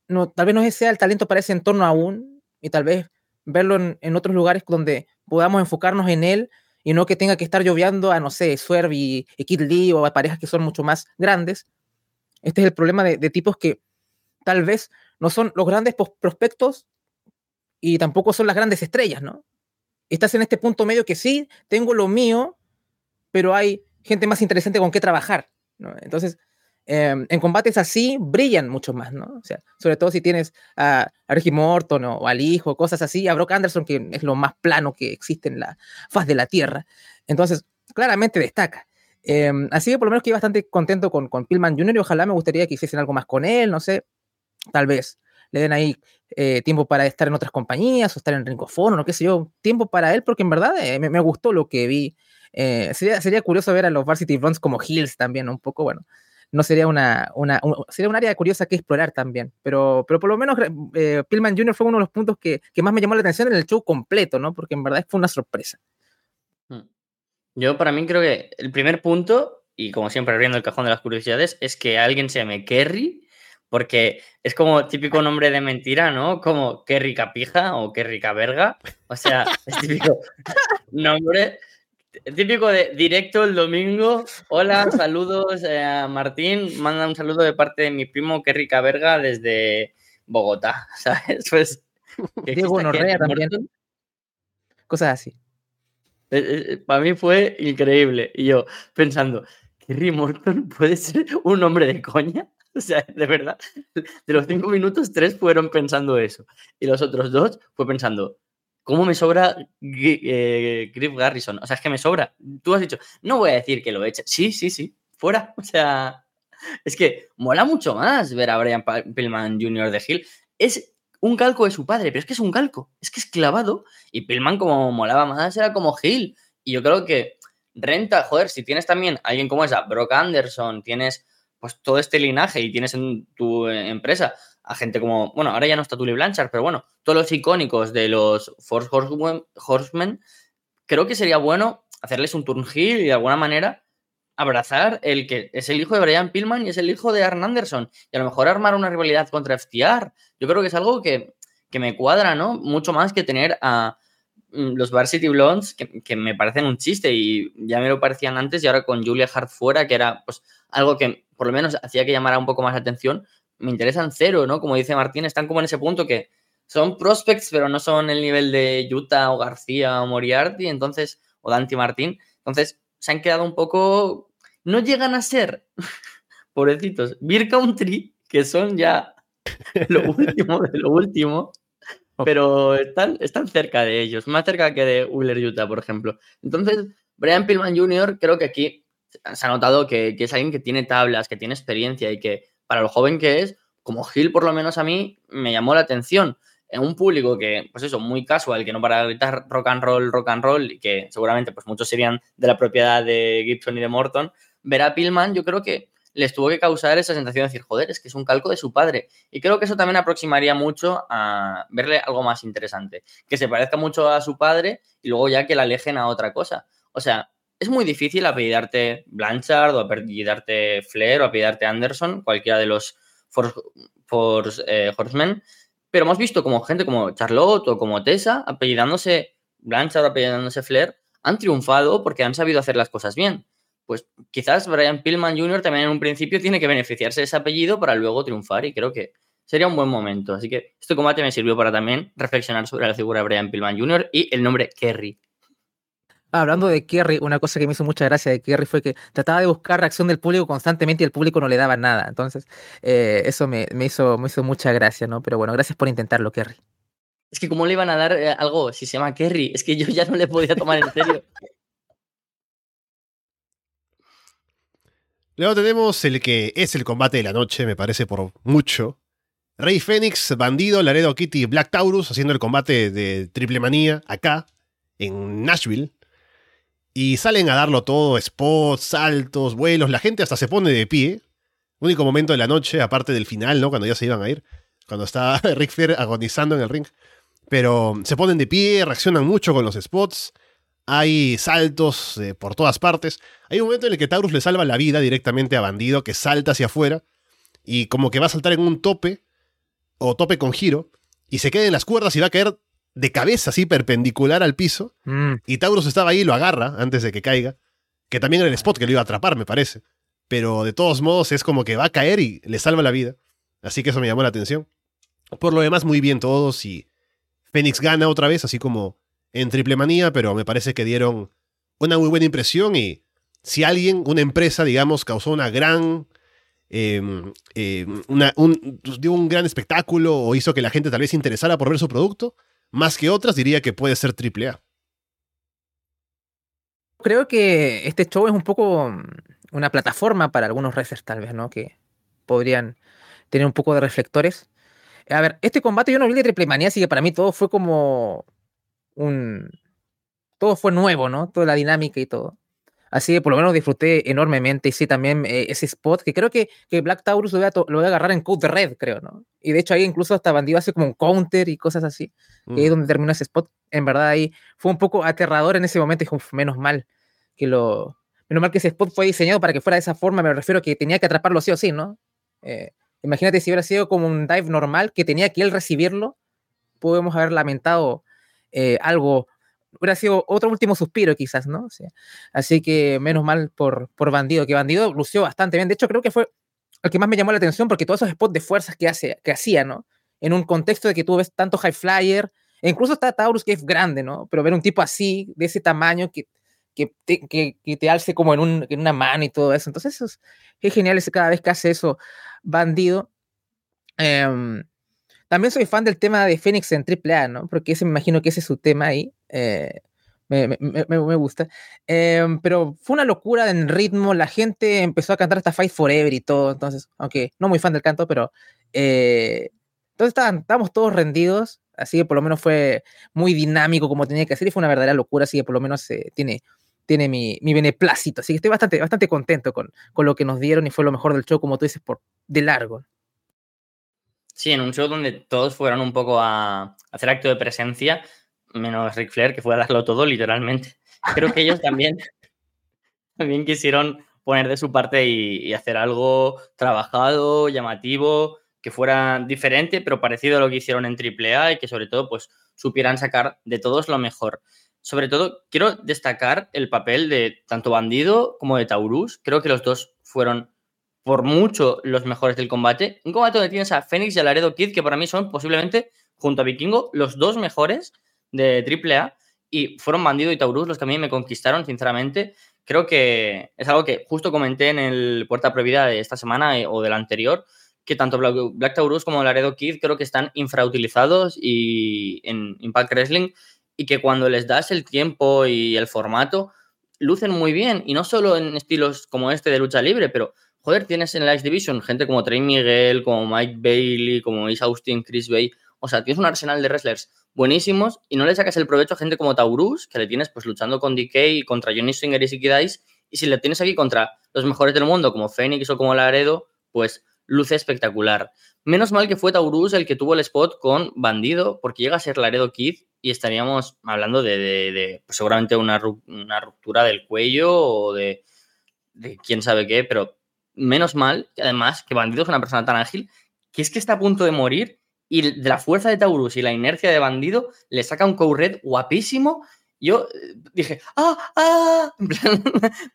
no, tal vez no sea el talento para ese entorno aún, y tal vez verlo en, otros lugares donde podamos enfocarnos en él y no que tenga que estar lloviando a, no sé, Swerve y, Kid Lee o a parejas que son mucho más grandes. Este es el problema de, de tipos que tal vez no son los grandes prospectos y tampoco son las grandes estrellas, ¿no? Estás en este punto medio que sí, tengo lo mío, pero hay gente más interesante con qué trabajar. ¿no? Entonces, em, en combates así brillan mucho más, ¿no? O sea, sobre todo si tienes a, Reggie Morton o, al hijo, cosas así, a Brock Anderson, que es lo más plano que existe en la faz de la Tierra. Entonces, claramente destaca. Em, así que por lo menos estoy bastante contento con, con Pillman Jr. y ojalá me gustaría que hiciesen algo más con él, no sé, tal vez le den ahí eh, tiempo para estar en otras compañías o estar en Rincofono, no qué sé yo, tiempo para él, porque en verdad eh, me, me, gustó lo que vi Eh, sería, sería curioso ver a los Varsity Blondes como Hills también, un poco, bueno. No sería una, una sería un área curiosa que explorar también, pero, pero por lo menos eh, Pillman Jr. fue uno de los puntos que, que, más me llamó la atención en el show completo, ¿no? Porque en verdad fue una sorpresa. Hmm. Yo para mí creo que el primer punto, y como siempre abriendo el cajón de las curiosidades, es que alguien se llame Kerry, porque es como típico nombre de mentira, ¿no? Como qué rica pija o qué rica verga. O sea, es típico nombre típico de directo el domingo. Hola, saludos eh, a Martín. Manda un saludo de parte de mi primo, rica verga, desde Bogotá. ¿Sabes? Pues. Diego Norrea también. Cosas así. Eh, eh, para mí fue increíble. Y yo pensando, ¿Kerry Morton puede ser un hombre de coña? O sea, de verdad, de los cinco minutos, tres fueron pensando eso. Y los otros dos fue pensando, ¿Cómo me sobra eh, Griff Garrison? O sea, es que me sobra. Tú has dicho, no voy a decir que lo eche. Sí, sí, sí, fuera. O sea, es que mola mucho más ver a Brian Pillman Jr. de Hill. Es un calco de su padre, pero es que es un calco. Es que es clavado. Y Pillman, como molaba más, era como Hill. Y yo creo que renta, joder, si tienes también alguien como esa, Brock Anderson, tienes pues todo este linaje y tienes en tu empresa a gente como, bueno, ahora ya no está Tully Blanchard, pero bueno, todos los icónicos de los Force Horsemen, creo que sería bueno hacerles un turn heel y de alguna manera abrazar el que es el hijo de Brian Pillman y es el hijo de Arn Anderson. Y a lo mejor armar una rivalidad contra FTR. Yo creo que es algo que, que me cuadra, ¿no? Mucho más que tener a mm, los Varsity Blondes, que, que, me parecen un chiste y ya me lo parecían antes y ahora con Julia Hart fuera, que era pues algo que por lo menos hacía que llamara un poco más la atención, me interesan cero, ¿no? Como dice Martín, están como en ese punto que son prospects, pero no son el nivel de Utah o García o Moriarty, entonces, o Dante Martín. Entonces, se han quedado un poco. No llegan a ser, pobrecitos, Beer Country, que son ya lo último de lo último, pero están, están cerca de ellos, más cerca que de Wheeler Utah, por ejemplo. Entonces, Brian Pillman Jr., creo que aquí se ha notado que, que es alguien que tiene tablas, que tiene experiencia y que para lo joven que es, como Gil por lo menos a mí me llamó la atención. En un público que, pues eso, muy casual, que no para gritar rock and roll, rock and roll, y que seguramente pues muchos serían de la propiedad de Gibson y de Morton, ver a Pillman yo creo que les tuvo que causar esa sensación de decir, joder, es que es un calco de su padre. Y creo que eso también aproximaría mucho a verle algo más interesante, que se parezca mucho a su padre y luego ya que la alejen a otra cosa. O sea, es muy difícil apellidarte Blanchard o apellidarte Flair o apellidarte Anderson, cualquiera de los Force, eh, Horsemen, pero hemos visto como gente como Charlotte o como Tessa apellidándose Blanchard o apellidándose Flair han triunfado porque han sabido hacer las cosas bien. Pues quizás Brian Pillman Jr. también en un principio tiene que beneficiarse de ese apellido para luego triunfar y creo que sería un buen momento. Así que este combate me sirvió para también reflexionar sobre la figura de Brian Pillman Jr. y el nombre Kerry. Hablando de Kerry, una cosa que me hizo mucha gracia de Kerry fue que trataba de buscar reacción del público constantemente y el público no le daba nada. Entonces, eh, eso me, hizo, me hizo mucha gracia, ¿no? Pero bueno, gracias por intentarlo, Kerry. Es que, ¿cómo le iban a dar eh, algo si se llama Kerry? Es que yo ya no le podía tomar en serio. Luego tenemos el que es el combate de la noche, me parece por mucho. Rey Fénix, Bandido, Laredo Kitty y Black Taurus haciendo el combate de Triple Manía acá, en Nashville. Y salen a darlo todo, spots, saltos, vuelos, la gente hasta se pone de pie. Único momento de la noche, aparte del final, ¿no? Cuando ya se iban a ir. Cuando está Rick Flair agonizando en el ring. Pero se ponen de pie, reaccionan mucho con los spots. Hay saltos eh, por todas partes. Hay un momento en el que Taurus le salva la vida directamente a Bandido, que salta hacia afuera. Y como que va a saltar en un tope, o tope con giro, y se queda en las cuerdas y va a caer de cabeza así perpendicular al piso. Mm. Y Taurus estaba ahí y lo agarra antes de que caiga. Que también era el spot que lo iba a atrapar, me parece. Pero de todos modos es como que va a caer y le salva la vida. Así que eso me llamó la atención. Por lo demás, muy bien todos y Fénix gana otra vez, así como en Triple Manía, pero me parece que dieron una muy buena impresión y si alguien, una empresa, digamos, causó una gran... Em, em, un, dio un gran espectáculo o hizo que la gente tal vez se interesara por ver su producto, más que otras diría que puede ser AAA. Creo que este show es un poco mm, una plataforma para algunos wrestlers tal vez, ¿no? Que podrían tener un poco de reflectores. A ver, este combate yo no vi de Triple Manía, así que para mí todo fue como un, todo fue nuevo, ¿no? Toda la dinámica y todo. Así que por lo menos disfruté enormemente. Y sí, también eh, ese spot, que creo que, que Black Taurus lo voy, a lo voy, a agarrar en Code Red, creo, ¿no? Y de hecho ahí incluso hasta Bandido hace como un counter y cosas así. Mm. Que ahí es donde terminó ese spot. En verdad ahí fue un poco aterrador en ese momento. Y menos mal que lo... Menos mal que ese spot fue diseñado para que fuera de esa forma. Me refiero a que tenía que atraparlo sí o sí, ¿no? Eh, imagínate si hubiera sido como un dive normal, que tenía que él recibirlo. Podemos haber lamentado eh, algo hubiera sido otro último suspiro quizás, ¿no? así que menos mal por, por Bandido, que Bandido lució bastante bien. De hecho, creo que fue el que más me llamó la atención porque todos esos spots de fuerzas que, hace, que hacía, ¿no? En un contexto de que tú ves tanto high flyer, e incluso está Taurus que es grande, ¿no? Pero ver un tipo así, de ese tamaño, que, que, te, que, te alce como en, un, en, una mano y todo eso. Entonces, eso es, es genial ese, cada vez que hace eso Bandido. Eh, también soy fan del tema de Phoenix en AAA, ¿no? Porque ese me imagino que ese es su tema ahí. Eh, me, me, me, gusta. Em, pero fue una locura en ritmo. La gente empezó a cantar hasta Fight Forever y todo. Entonces, aunque no muy fan del canto, pero. Eh, entonces estábamos todos rendidos. Así que por lo menos fue muy dinámico como tenía que ser y fue una verdadera locura. Así que por lo menos eh, tiene, tiene mi, mi, beneplácito. Así que estoy bastante, bastante contento con, con lo que nos dieron y fue lo mejor del show, como tú dices, por de largo. Sí, en un show donde todos fueron un poco a hacer acto de presencia, menos Ric Flair, que fue a darlo todo, literalmente. Creo que ellos también, también quisieron poner de su parte y, hacer algo trabajado, llamativo, que fuera diferente, pero parecido a lo que hicieron en AAA y que sobre todo pues supieran sacar de todos lo mejor. Sobre todo, quiero destacar el papel de tanto Bandido como de Taurus. Creo que los dos fueron por mucho los mejores del combate. Un combate donde tienes a Phoenix y a Laredo Kid, que para mí son posiblemente, junto a Vikingo, los dos mejores de AAA. Y fueron Bandido y Taurus los que a mí me conquistaron, sinceramente. Creo que es algo que justo comenté en el Puerta Prohibida de esta semana eh, o del anterior, que tanto Black, Taurus como Laredo Kid creo que están infrautilizados y en Impact Wrestling y que cuando les das el tiempo y el formato, lucen muy bien. Y no solo en estilos como este de lucha libre, pero joder, tienes en la X Division gente como Trey Miguel, como Mike Bailey, como Ace Austin, Chris Bay. O sea, tienes un arsenal de wrestlers buenísimos y no le sacas el provecho a gente como Taurus, que le tienes pues luchando con DK, contra Johnny Swinger y Siki Dice. Y si le tienes aquí contra los mejores del mundo, como Phoenix o como Laredo, pues luce espectacular. Menos mal que fue Taurus el que tuvo el spot con Bandido, porque llega a ser Laredo Kid y estaríamos hablando de, pues, seguramente una, una, ruptura del cuello o de, de quién sabe qué, pero menos mal, que además, que Bandido es una persona tan ágil, que es que está a punto de morir y la fuerza de Taurus y la inercia de Bandido le saca un co-red guapísimo. Yo eh, dije, ¡ah! ¡ah! En plan,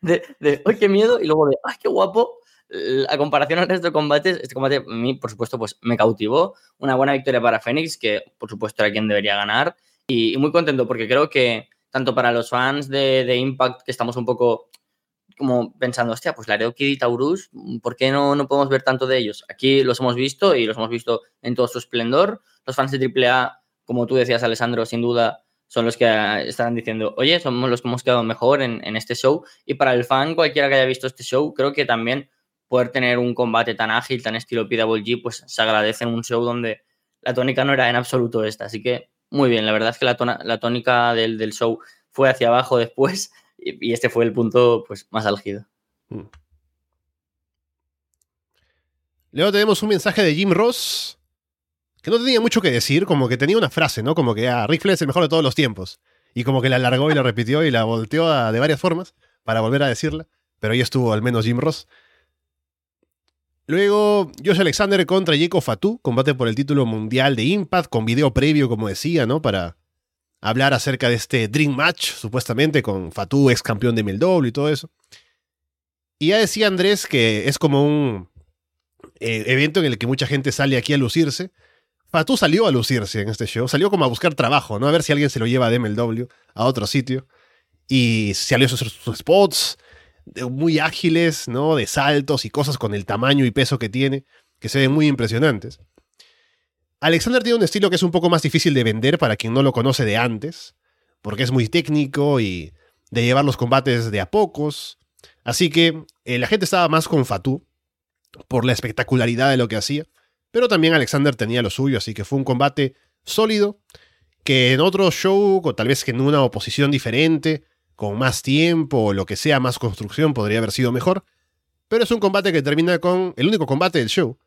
de, de ¡ay, qué miedo! Y luego de, ¡ay, qué guapo! A comparación al resto de combates, este combate a mí, por supuesto, pues me cautivó. Una buena victoria para Fénix, que por supuesto era quien debería ganar. Y, muy contento porque creo que tanto para los fans de, de Impact, que estamos un poco como pensando, hostia, pues Laredo Kid y Taurus, ¿por qué no, no podemos ver tanto de ellos? Aquí los hemos visto y los hemos visto en todo su esplendor. Los fans de AAA, como tú decías, Alessandro, sin duda son los que estarán diciendo, oye, somos los que hemos quedado mejor en, en, este show. Y para el fan, cualquiera que haya visto este show, creo que también poder tener un combate tan ágil, tan estilo PWG, pues se agradece en un show donde la tónica no era en absoluto esta. Así que muy bien, la verdad es que la, la tónica del, del show fue hacia abajo después y, este fue el punto pues, más álgido. Mm. Luego tenemos un mensaje de Jim Ross, que no tenía mucho que decir, como que tenía una frase, ¿no? Como que ah, Rick Flair es el mejor de todos los tiempos. Y como que la alargó y la repitió y la volteó de varias formas para volver a decirla. Pero ahí estuvo al menos Jim Ross. Luego, Josh Alexander contra Jacob Fatu, combate por el título mundial de Impact, con video previo, como decía, ¿no? Para hablar acerca de este Dream Match, supuestamente, con Fatu, ex campeón de MLW y todo eso. Y ya decía Andrés que es como un eh, evento en el que mucha gente sale aquí a lucirse. Fatu salió a lucirse en este show, salió como a buscar trabajo, ¿no? A ver si alguien se lo lleva de MLW a otro sitio. Y salió sus, sus spots muy ágiles, ¿no? De saltos y cosas con el tamaño y peso que tiene, que se ven muy impresionantes. Alexander tiene un estilo que es un poco más difícil de vender para quien no lo conoce de antes, porque es muy técnico y de llevar los combates de a pocos. Así que eh, la gente estaba más con Fatu por la espectacularidad de lo que hacía, pero también Alexander tenía lo suyo, así que fue un combate sólido que en otro show, o tal vez que en una oposición diferente, con más tiempo o lo que sea, más construcción, podría haber sido mejor. Pero es un combate que termina con. El único combate del show.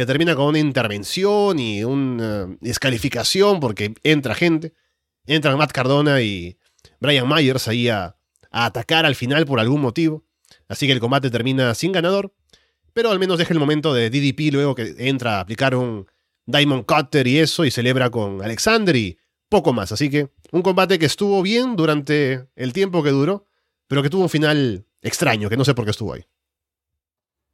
Que termina con una intervención y una descalificación porque entra gente. Entran Matt Cardona y Brian Myers ahí a, a atacar al final por algún motivo. Así que el combate termina sin ganador. Pero al menos deja el momento de DDP luego que entra a aplicar un Diamond Cutter y eso y celebra con Alexander y poco más. Así que un combate que estuvo bien durante el tiempo que duró, pero que tuvo un final extraño, que no sé por qué estuvo ahí.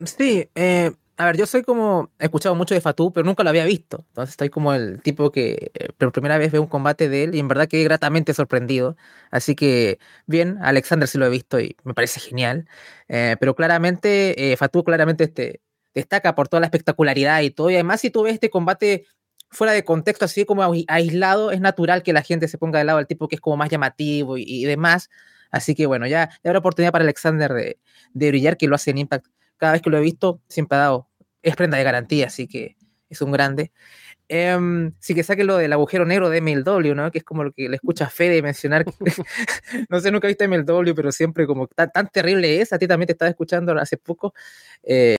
Sí, eh, a ver, yo soy como, he escuchado mucho de Fatu, pero nunca lo había visto. Entonces estoy como el tipo que eh, por primera vez veo un combate de él y en verdad quedé gratamente sorprendido. Así que, bien, Alexander sí lo he visto y me parece genial. Eh, pero claramente, eh, Fatu claramente este, destaca por toda la espectacularidad y todo. Y además, si tú ves este combate fuera de contexto, así como aislado, es natural que la gente se ponga de lado al tipo que es como más llamativo y, demás. Así que bueno, ya, ya habrá oportunidad para Alexander de, de brillar, que lo hace en Impact cada vez que lo he visto, siempre ha dado, es prenda de garantía, así que es un grande. Um, sí que saque lo del agujero negro de MLW, ¿no? Que es como lo que le escucha a Fede mencionar. no sé, nunca viste MLW, pero siempre como tan, tan, terrible es. A ti también te estaba escuchando hace poco. Eh,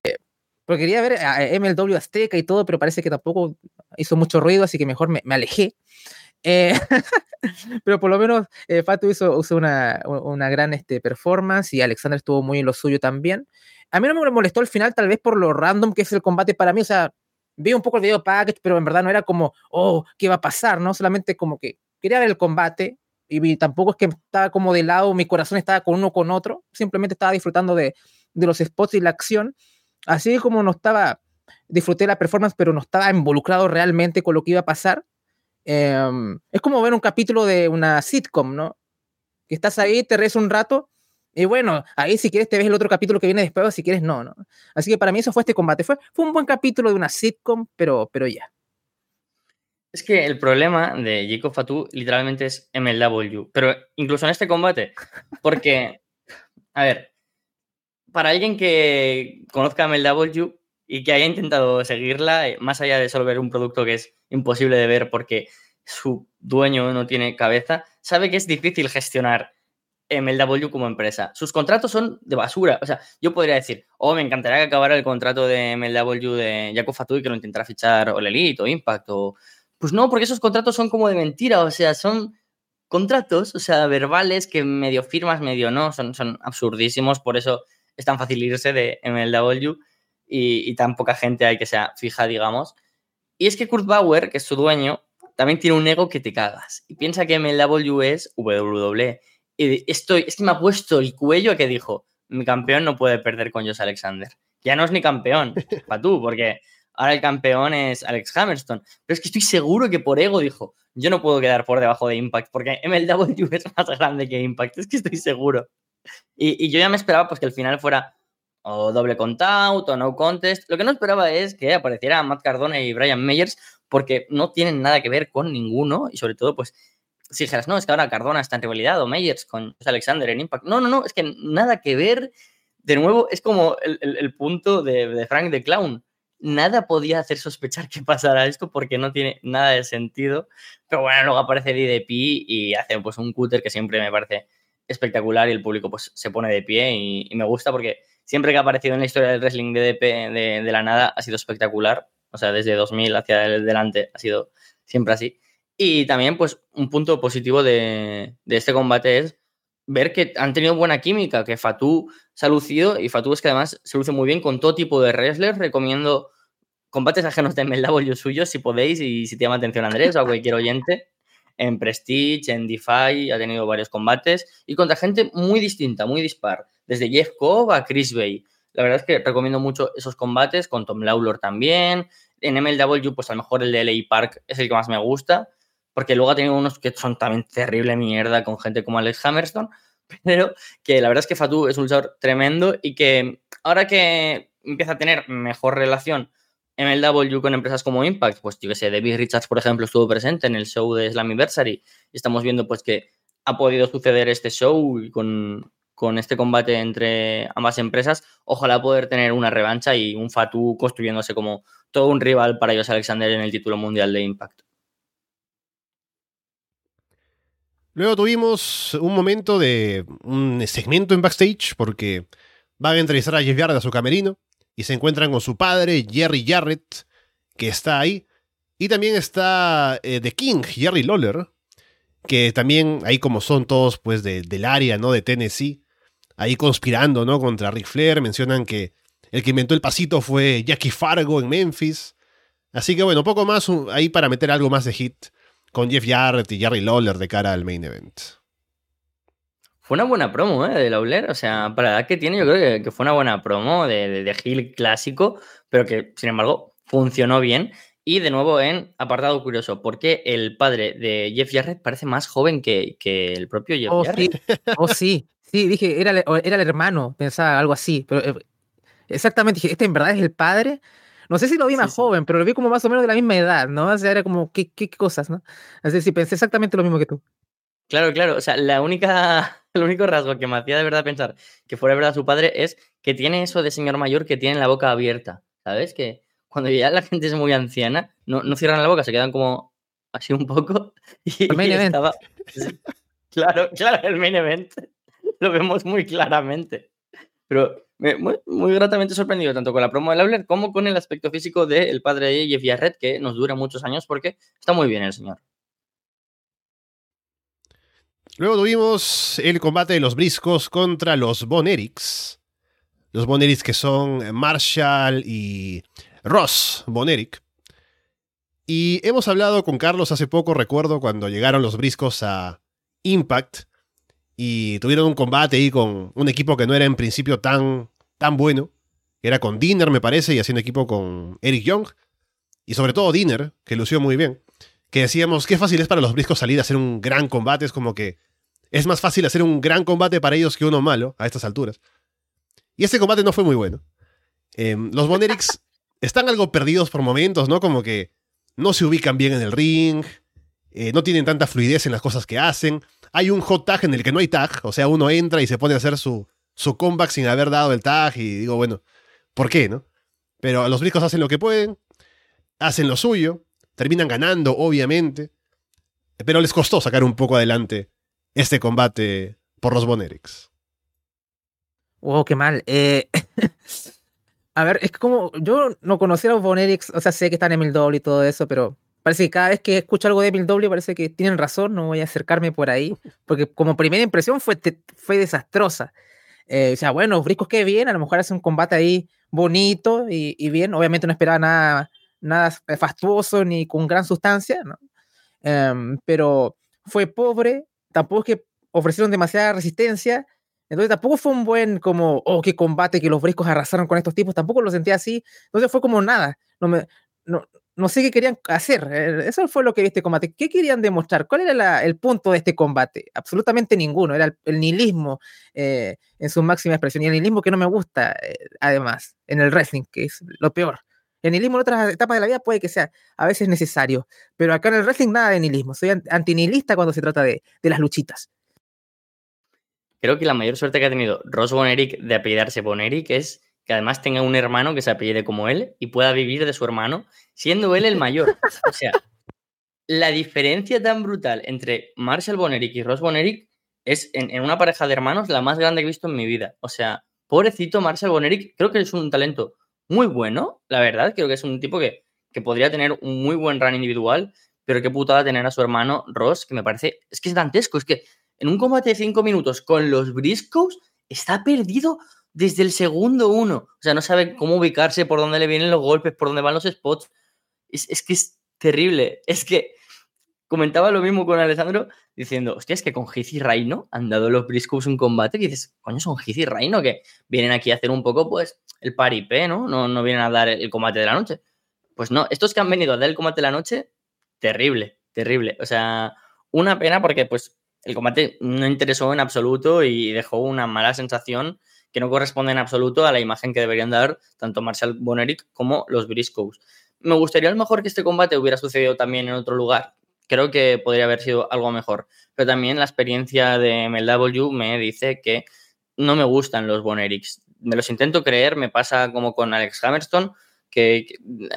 porque quería ver a MLW Azteca y todo, pero parece que tampoco hizo mucho ruido, así que mejor me, me alejé. Eh, pero por lo menos eh, Fatu hizo, una, una, gran este, performance y Alexander estuvo muy en lo suyo también. A mí no me molestó el final, tal vez por lo random que es el combate para mí. O sea, vi un poco el video package, pero en verdad no era como, oh, ¿qué va a pasar? ¿No? Solamente como que quería ver el combate y tampoco es que estaba como de lado, mi corazón estaba con uno con otro. Simplemente estaba disfrutando de, de los spots y la acción. Así como no estaba, disfruté la performance, pero no estaba involucrado realmente con lo que iba a pasar. Em, es como ver un capítulo de una sitcom, ¿no? Que estás ahí, te rees un rato y bueno, ahí si quieres te ves el otro capítulo que viene después, o si quieres no, ¿no? Así que para mí eso fue este combate. Fue, fue un buen capítulo de una sitcom, pero, pero ya. Es que el problema de Jacob Fatu literalmente es MLW, pero incluso en este combate, porque, a ver, para alguien que conozca MLW y que haya intentado seguirla, eh, más allá de solo ver un producto que es imposible de ver porque su dueño no tiene cabeza, sabe que es difícil gestionar MLW como empresa. Sus contratos son de basura. O sea, yo podría decir, oh, me encantaría que acabara el contrato de MLW de Jaco Fatu y que lo intentara fichar o Elite o Impact. Pues no, porque esos contratos son como de mentira, o sea, son contratos, o sea, verbales que medio firmas, medio no, son, son absurdísimos, por eso es tan fácil irse de MLW y, y tan poca gente hay que sea fija, digamos. Y es que Kurt Bauer, que es su dueño, también tiene un ego que te cagas y piensa que MLW es WWE estoy, es que me ha puesto el cuello que dijo, mi campeón no puede perder con Josh Alexander. Ya no es ni campeón, para tú, porque ahora el campeón es Alex Hammerstone. Pero es que estoy seguro que por ego dijo, yo no puedo quedar por debajo de Impact, porque MLW es más grande que Impact, es que estoy seguro. Y, y yo ya me esperaba pues que el final fuera o doble contout o no contest. Lo que no esperaba es que apareciera Matt Cardona y Brian Meyers, porque no tienen nada que ver con ninguno y sobre todo pues si dijeras, no, es que ahora Cardona está en rivalidad o Meyers con Alexander en Impact. No, no, no, es que nada que ver. De nuevo, es como el, punto de, Frank de Clown. Nada podía hacer sospechar que pasara esto porque no tiene nada de sentido. Pero bueno, luego aparece DDP y hace pues un cúter que siempre me parece espectacular y el público pues se pone de pie y, me gusta porque siempre que ha aparecido en la historia del wrestling DDP de, de la nada ha sido espectacular. O sea, desde 2000 hacia adelante ha sido siempre así. Y también, pues, un punto positivo de, este combate es ver que han tenido buena química, que Fatu se ha lucido y Fatu es que además se luce muy bien con todo tipo de wrestlers. Recomiendo combates ajenos de MLW suyos si podéis y si te llama atención Andrés o a cualquier oyente. En Prestige, en DeFi, ha tenido varios combates y contra gente muy distinta, muy dispar. Desde Jeff Cobb a Chris Bay. La verdad es que recomiendo mucho esos combates, con Tom Lawlor también. En MLW, pues a lo mejor el de LA Park es el que más me gusta porque luego ha tenido unos que son también terrible mierda con gente como Alex Hammerstone, pero que la verdad es que Fatu es un luchador tremendo y que ahora que empieza a tener mejor relación en el W con empresas como Impact, pues yo que sé, David Richards, por ejemplo, estuvo presente en el show de Slammiversary y estamos viendo pues que ha podido suceder este show con, con este combate entre ambas empresas, ojalá poder tener una revancha y un Fatu construyéndose como todo un rival para ellos Alexander en el título mundial de Impact. Luego tuvimos un momento de un segmento en backstage porque van a entrevistar a Jeff Jarrett a su camerino y se encuentran con su padre, Jerry Jarrett, que está ahí. Y también está eh, The King, Jerry Lawler, que también ahí como son todos pues del área, ¿no? De Tennessee, ahí conspirando, ¿no? Contra Ric Flair, mencionan que el que inventó el pasito fue Jackie Fargo en Memphis. Así que bueno, poco más ahí para meter algo más de hit con Jeff Jarrett y Jerry Lawler de cara al main event. Fue una buena promo, ¿eh? De Lawler. O sea, para la edad que tiene, yo creo que, fue una buena promo de, de, de clásico, pero que, sin embargo, funcionó bien. Y de nuevo en apartado curioso, porque el padre de Jeff Jarrett parece más joven que, que el propio Jeff oh, Jarrett. Sí. Oh, sí. Sí, dije, era, era el hermano, pensaba algo así. Pero eh, exactamente, dije, este en verdad es el padre. No sé si lo vi más joven, pero lo vi como más o menos de la misma edad, ¿no? O sea, era como, ¿qué, qué cosas, no? Así sí, pensé exactamente lo mismo que tú. Claro, claro. O sea, la única, el único rasgo que me hacía de verdad pensar que fuera verdad su padre es que tiene eso de señor mayor que tiene la boca abierta. ¿Sabes? Que cuando ya la gente es muy anciana, no, no cierran la boca, se quedan como así un poco. Y, el main event. Estaba... Claro, claro, el main event. Lo vemos muy claramente. Pero muy, gratamente sorprendido tanto con la promo de Lawler como con el aspecto físico del padre de Jeff Jarrett, que nos dura muchos años porque está muy bien el señor. Luego tuvimos el combate de los briscos contra los Bonerics. Los Bonerics que son Marshall y Ross Boneric. Y hemos hablado con Carlos hace poco, recuerdo, cuando llegaron los briscos a Impact y tuvieron un combate ahí con un equipo que no era en principio tan, tan bueno. Era con Dinner, me parece, y haciendo equipo con Eric Young. Y sobre todo Dinner, que lució muy bien. Que decíamos, qué fácil es para los briscos salir a hacer un gran combate. Es como que es más fácil hacer un gran combate para ellos que uno malo a estas alturas. Y ese combate no fue muy bueno. Em, los Bonerics están algo perdidos por momentos, ¿no? Como que no se ubican bien en el ring, eh, no tienen tanta fluidez en las cosas que hacen. Hay un hot tag en el que no hay tag, o sea, uno entra y se pone a hacer su, su comeback sin haber dado el tag y digo, bueno, ¿por qué, no? Pero los briscos hacen lo que pueden, hacen lo suyo, terminan ganando, obviamente, pero les costó sacar un poco adelante este combate por los Bonerics. Oh, qué mal. Eh, A ver, es como, yo no conocía a los Bonerics, o sea, sé que están en Emil y todo eso, pero parece que cada vez que escucho algo de Emil W parece que tienen razón, no voy a acercarme por ahí, porque como primera impresión fue, fue desastrosa. Eh, o sea, bueno, Briscos qué bien, a lo mejor hace un combate ahí bonito y, bien, obviamente no esperaba nada, nada fastuoso ni con gran sustancia, ¿no? Em, pero fue pobre, tampoco es que ofrecieron demasiada resistencia, entonces tampoco fue un buen como, oh, qué combate, que los briscos arrasaron con estos tipos, tampoco lo sentía así. Entonces fue como nada, no, me, no, no sé qué querían hacer. Eh, eso fue lo que vi este combate. ¿Qué querían demostrar? ¿Cuál era el punto de este combate? Absolutamente ninguno. Era el, nihilismo eh, en su máxima expresión. Y el nihilismo que no me gusta, eh, además, en el wrestling, que es lo peor. El nihilismo en otras etapas de la vida puede que sea a veces necesario, pero acá en el wrestling nada de nihilismo. Soy antinihilista cuando se trata de, las luchitas creo que la mayor suerte que ha tenido Ross Boneric de apellidarse Boneric es que además tenga un hermano que se apellide como él y pueda vivir de su hermano, siendo él el mayor. O sea, la diferencia tan brutal entre Marshall Boneric y Ross Boneric es en, una pareja de hermanos la más grande que he visto en mi vida. O sea, pobrecito Marshall Boneric, creo que es un talento muy bueno, la verdad, creo que es un tipo que, que podría tener un muy buen run individual, pero qué putada tener a su hermano Ross, que me parece, es que es dantesco, es que en un combate de 5 minutos con los Briscoes, está perdido desde el segundo uno. O sea, no sabe cómo ubicarse, por dónde le vienen los golpes, por dónde van los spots. Es, que es terrible. Es que comentaba lo mismo con Alessandro diciendo, hostia, es que con Heath y Reino han dado los Briscoes un combate y dices, coño, son Heath y Reino que vienen aquí a hacer un poco, pues, el paripé, ¿no? ¿no? No vienen a dar el combate de la noche. Pues no, estos que han venido a dar el combate de la noche, terrible, terrible. O sea, una pena porque, pues, el combate no interesó en absoluto y dejó una mala sensación que no corresponde en absoluto a la imagen que deberían dar tanto Marshall Boneric como los Briscoes. Me gustaría a lo mejor que este combate hubiera sucedido también en otro lugar. Creo que podría haber sido algo mejor. Pero también la experiencia de MLW me dice que no me gustan los Bonerics. Me los intento creer, me pasa como con Alex Hammerstone, que,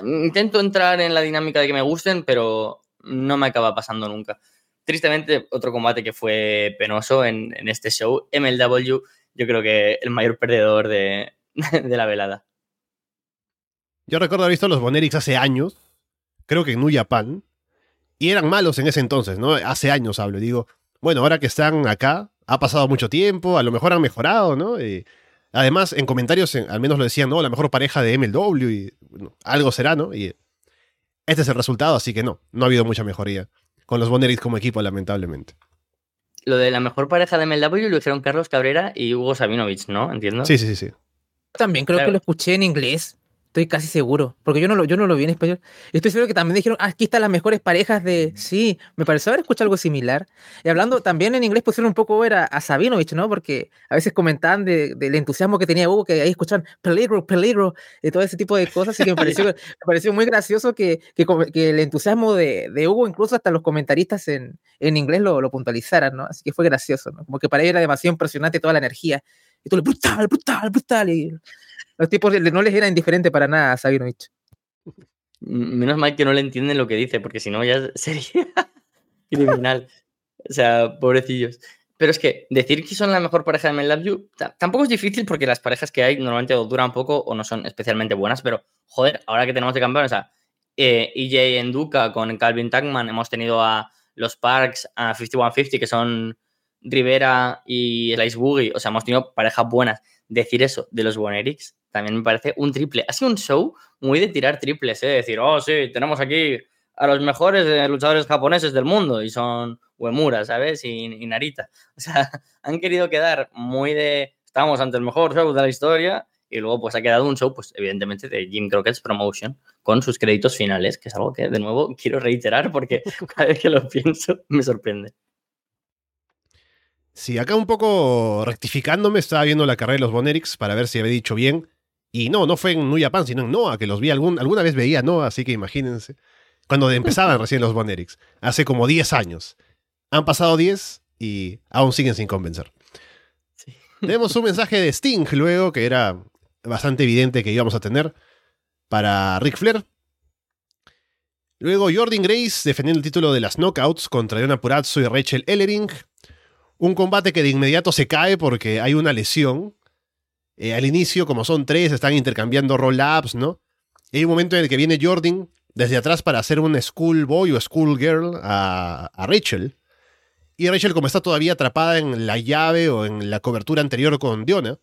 intento entrar en la dinámica de que me gusten, pero no me acaba pasando nunca. tristemente, otro combate que fue penoso en, en este show, MLW, yo creo que el mayor perdedor de, de la velada. Yo recuerdo haber visto los Bonerics hace años, creo que en New Japan, y eran malos en ese entonces, ¿no? Hace años hablo, digo, bueno, ahora que están acá, ha pasado mucho tiempo, a lo mejor han mejorado, ¿no? Y además, en comentarios, en- al menos lo decían, ¿no? La mejor pareja de MLW, y algo será, ¿no? Y este es el resultado, así que no, no ha habido mucha mejoría con los Bonerics como equipo, lamentablemente. Lo de la mejor pareja de MLW lo hicieron Carlos Cabrera y Hugo Sabinovich, ¿no? Entiendo. Sí, sí, sí, sí. También creo Claro. que lo escuché en inglés. Estoy casi seguro. Porque yo no lo, yo no lo vi en español. Estoy seguro que también dijeron, ah, aquí están las mejores parejas de. Sí, me pareció haber escuchado algo similar. Y hablando también en inglés pusieron un poco ver a, a Sabinovich, ¿no? Porque a veces comentaban de- del entusiasmo que tenía Hugo, que ahí escuchaban peligro, peligro, y todo ese tipo de cosas. Así que me pareció, me pareció muy gracioso que, que, que el entusiasmo de, de Hugo, incluso hasta los comentaristas en, en inglés lo, lo puntualizaran, ¿no? Así que fue gracioso, ¿no? Como que para él era demasiado impresionante toda la energía. Y todo, brutal, brutal, brutal. Y los tipos no les era indiferente para nada a Sabinovich. Menos mal que no le entienden lo que dice, porque si no ya sería criminal. O sea, pobrecillos. Pero es que decir que son la mejor pareja de MLW ta- tampoco es difícil porque las parejas que hay normalmente duran poco o no son especialmente buenas, pero joder, ahora que tenemos de campeón, o sea, eh, EJ Enduka con Calvin Tankman, hemos tenido a los Parks, a 5150, que son Rivera y Slice Boogie, o sea, hemos tenido parejas buenas. Decir eso de los Bonerics también me parece un triple. Ha sido un show muy de tirar triples, ¿eh? De decir, oh, sí, tenemos aquí a los mejores eh, luchadores japoneses del mundo y son Uemura, ¿sabes? Y, y Narita. O sea, han querido quedar muy de. Estamos ante el mejor show de la historia y luego pues ha quedado un show, pues evidentemente de Jim Crockett's Promotion con sus créditos finales, que es algo que de nuevo quiero reiterar porque cada vez que lo pienso me sorprende. Sí, acá un poco rectificándome, estaba viendo la carrera de los Bonerics para ver si había dicho bien. Y no, no fue en New Japan, sino en Noah, que los vi algún, alguna vez veía Noah, así que imagínense. Cuando empezaban recién los Bonerics, hace como 10 años. Han pasado 10 y aún siguen sin convencer. Sí. Tenemos un mensaje de Sting luego, que era bastante evidente que íbamos a tener, para Ric Flair. Luego Jordan Grace defendiendo el título de las Knockouts contra Diana Purazzo y Rachel Ellering. Un combate que de inmediato se cae porque hay una lesión. Eh, al inicio, como son tres, están intercambiando roll-ups, ¿no? Y hay un momento en el que viene Jordan desde atrás para hacer un schoolboy o schoolgirl a, a Rachel. Y Rachel, como está todavía atrapada en la llave o en la cobertura anterior con Diona,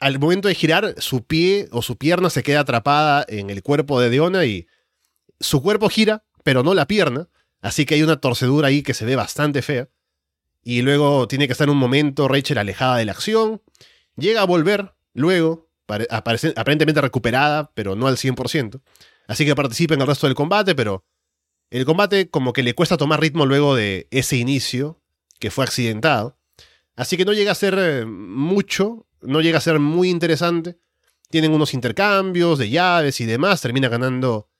al momento de girar, su pie o su pierna se queda atrapada en el cuerpo de Diona y su cuerpo gira, pero no la pierna. Así que hay una torcedura ahí que se ve bastante fea. Y luego tiene que estar un momento Rachel alejada de la acción. Llega a volver luego, aparentemente recuperada, pero no al 100%. Así que participa en el resto del combate, pero el combate como que le cuesta tomar ritmo luego de ese inicio, que fue accidentado. Así que no llega a ser eh, mucho, no llega a ser muy interesante. Tienen unos intercambios de llaves y demás. Termina ganando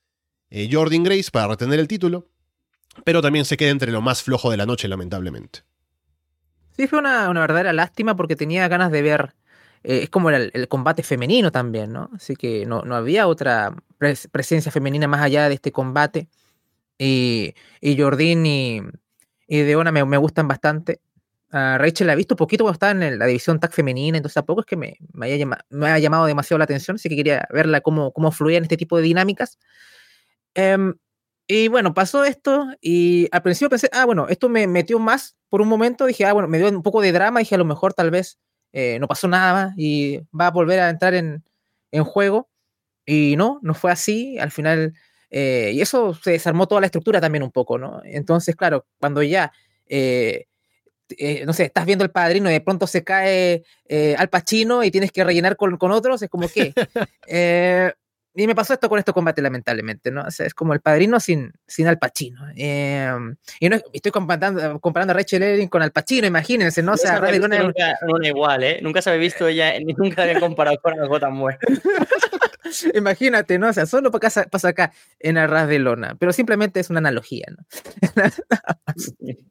eh, Jordan Grace para retener el título. Pero también se queda entre lo más flojo de la noche, lamentablemente. Sí, fue una verdadera lástima porque tenía ganas de ver. Eh, es como el, el combate femenino también, ¿no? Así que no, no había otra pres- presencia femenina más allá de este combate. Y, y Jordín y, y Deona me, me gustan bastante. A Rachel la he visto poquito cuando estaba en el- la división tag femenina, entonces tampoco es que me, me, haya, me haya llamado demasiado la atención, así que quería verla cómo, cómo fluía en este tipo de dinámicas. Em, y bueno, pasó esto y al principio pensé, ah, bueno, esto me metió más por un momento, dije, ah, bueno, me dio un poco de drama, dije, a lo mejor tal vez eh, no pasó nada más y va a volver a entrar en, en juego. Y no, no fue así, al final, eh, y eso se desarmó toda la estructura también un poco, ¿no? Entonces, claro, cuando ya, eh, no sé, estás viendo el padrino y de pronto se cae Al Pacino y tienes que rellenar con, con otros, es como que... y me pasó esto con este combate, lamentablemente, ¿no? O sea, es como el padrino sin, sin Al Pacino. Eh, y no es- estoy comparando, comparando a Rachel Ellering con Al Pacino, imagínense, ¿no? O sea, Ray Luna- nunca igual, ¿eh? Nunca se había visto ella, ni nunca había comparado con algo tan bueno. imagínate, ¿no? O sea, solo pasa, pasa acá en Arras de Lona, pero simplemente es una analogía, ¿no?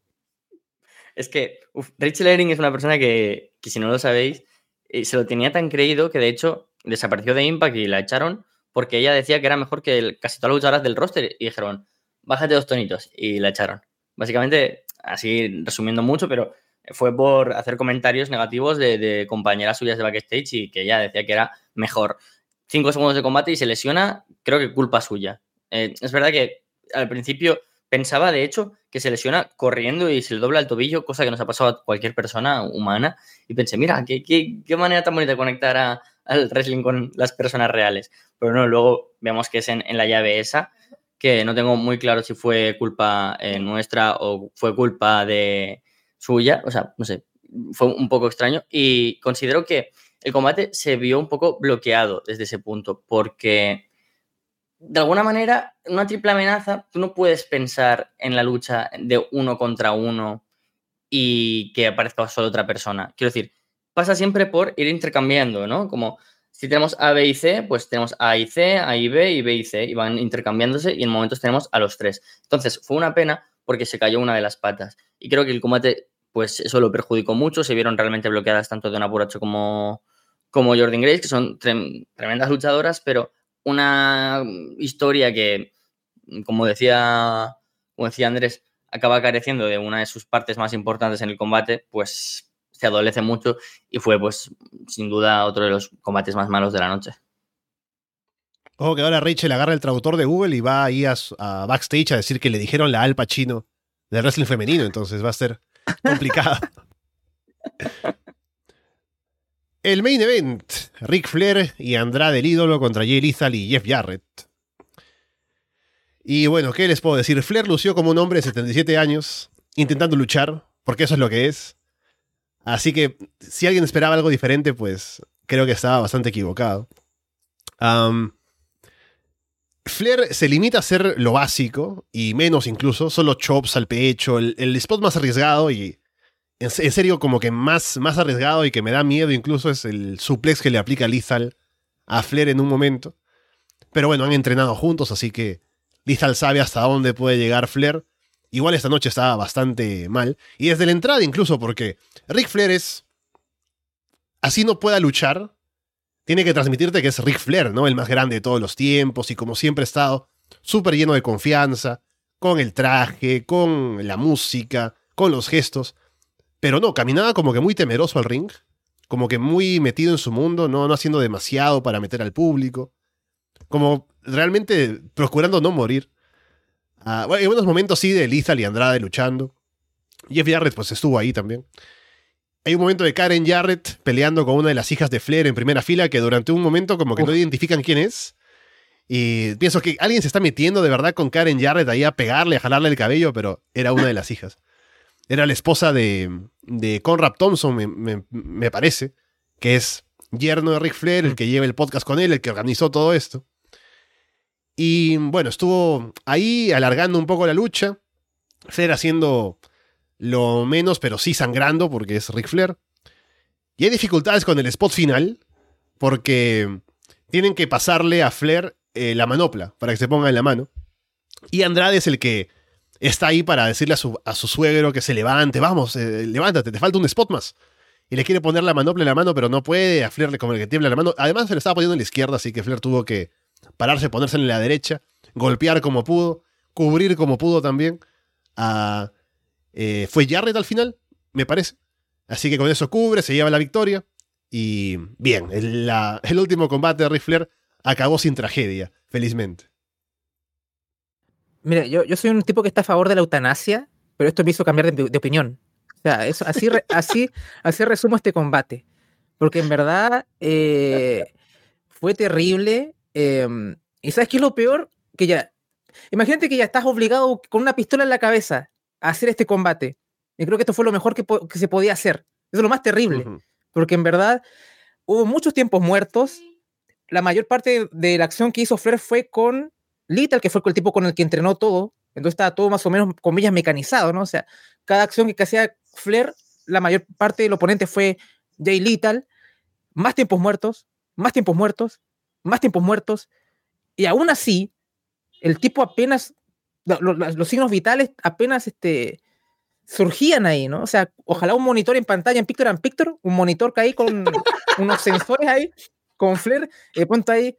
Es que uf, Rachel Herring es una persona que, que, si no lo sabéis, eh, se lo tenía tan creído que de hecho desapareció de Impact y la echaron porque ella decía que era mejor que el- casi todas las luchadoras del roster y dijeron, bájate dos tonitos y la echaron. Básicamente así resumiendo mucho, pero fue por hacer comentarios negativos de, compañeras suyas de backstage y que ella decía que era mejor. Cinco segundos de combate y se lesiona, creo que culpa suya. Eh, es verdad que al principio pensaba, de hecho, que se lesiona corriendo y se le dobla el tobillo, cosa que nos ha pasado a cualquier persona humana. Y pensé, mira, qué, qué, manera tan bonita de conectar al wrestling con las personas reales. Pero no, luego vemos que es en, la llave esa, que no tengo muy claro si fue culpa eh, nuestra o fue culpa de suya. O sea, no sé, fue un poco extraño. Y considero que el combate se vio un poco bloqueado desde ese punto, porque de alguna manera, una triple amenaza, tú no puedes pensar en la lucha de uno contra uno y que aparezca solo otra persona. Quiero decir, pasa siempre por ir intercambiando, ¿no? Como si tenemos A, B y C, pues tenemos A y C, A y B y B y C, y van intercambiándose y en momentos tenemos a los tres. Entonces, fue una pena porque se cayó una de las patas. Y creo que el combate, pues eso lo perjudicó mucho, se vieron realmente bloqueadas tanto de Apuracho como, como Jordan Grace, que son tremendas luchadoras, pero una historia que, como decía, como decía Andrés, acaba careciendo de una de sus partes más importantes en el combate, pues se adolece mucho y fue, pues, sin duda, otro de los combates más malos de la noche. Ojo que ahora Rachel agarra el traductor de Google y va ahí a, a, backstage a decir que le dijeron la alpa chino del wrestling femenino, entonces va a ser complicado. El main event, Ric Flair y Andrade el ídolo contra Jay Lethal y Jeff Jarrett. Y bueno, ¿qué les puedo decir? Flair lució como un hombre de 77 años, intentando luchar, porque eso es lo que es. Así que si alguien esperaba algo diferente, pues creo que estaba bastante equivocado. Flair se limita a hacer lo básico, y menos incluso, solo chops al pecho, el spot más arriesgado y en, serio, como que más, más arriesgado y que me da miedo incluso es el suplex que le aplica Lizal a Flair en un momento. Pero bueno, han entrenado juntos, así que Lizal sabe hasta dónde puede llegar Flair. Igual esta noche estaba bastante mal. Y desde la entrada incluso, porque Rick Flair es... Así no pueda luchar, tiene que transmitirte que es Rick Flair, ¿no? El más grande de todos los tiempos y como siempre ha estado súper lleno de confianza, con el traje, con la música, con los gestos. Pero no, caminaba como que muy temeroso al ring, como que muy metido en su mundo, no, no haciendo demasiado para meter al público, como realmente procurando no morir. Ah, bueno, en unos momentos sí de Lizal y Andrade luchando. Jeff Jarrett pues estuvo ahí también. Hay un momento de Karen Jarrett peleando con una de las hijas de Flair en primera fila que durante un momento como que no identifican quién es. Y pienso que alguien se está metiendo de verdad con Karen Jarrett ahí a pegarle, a jalarle el cabello, pero era una de las hijas. Era la esposa de, de Conrad Thompson, me, parece, que es yerno de Rick Flair, el que lleva el podcast con él, el que organizó todo esto. Y bueno, estuvo ahí alargando un poco la lucha. Flair haciendo lo menos, pero sí sangrando, porque es Rick Flair. Y hay dificultades con el spot final, porque tienen que pasarle a Flair eh, la manopla para que se ponga en la mano. Y Andrade es el que está ahí para decirle a su, a su suegro que se levante, vamos, eh, levántate, te falta un spot más. Y le quiere poner la manopla en la mano, pero no puede, a Flair como el que tiembla la mano. Además se le estaba poniendo en la izquierda, así que Flair tuvo que pararse, ponerse en la derecha, golpear como pudo, cubrir como pudo también. Eh, fue Jarrett al final, me parece. Así que con eso cubre, se lleva la victoria. Y bien, el, el último combate de Ric Flair acabó sin tragedia, felizmente. Mira, yo, yo soy un tipo que está a favor de la eutanasia, pero esto me hizo cambiar de, opinión. O sea, eso, así, así, así resumo este combate. Porque en verdad eh, fue terrible. Em, y ¿sabes qué es lo peor? Que ya. Imagínate que ya estás obligado con una pistola en la cabeza a hacer este combate. Y creo que esto fue lo mejor que, se podía hacer. Eso es lo más terrible. Porque en verdad hubo muchos tiempos muertos. La mayor parte de la acción que hizo Flair fue con Little, que fue el tipo con el que entrenó todo, entonces estaba todo más o menos, comillas, mecanizado, ¿no? O sea, cada acción que hacía Flair, la mayor parte del oponente fue Jay Little, más tiempos muertos, más tiempos muertos, más tiempos muertos, y aún así, el tipo apenas, los, signos vitales apenas este, surgían ahí, ¿no? O sea, ojalá un monitor en pantalla en Picture and Picture, un monitor que ahí con unos sensores ahí, con Flair, de pronto ahí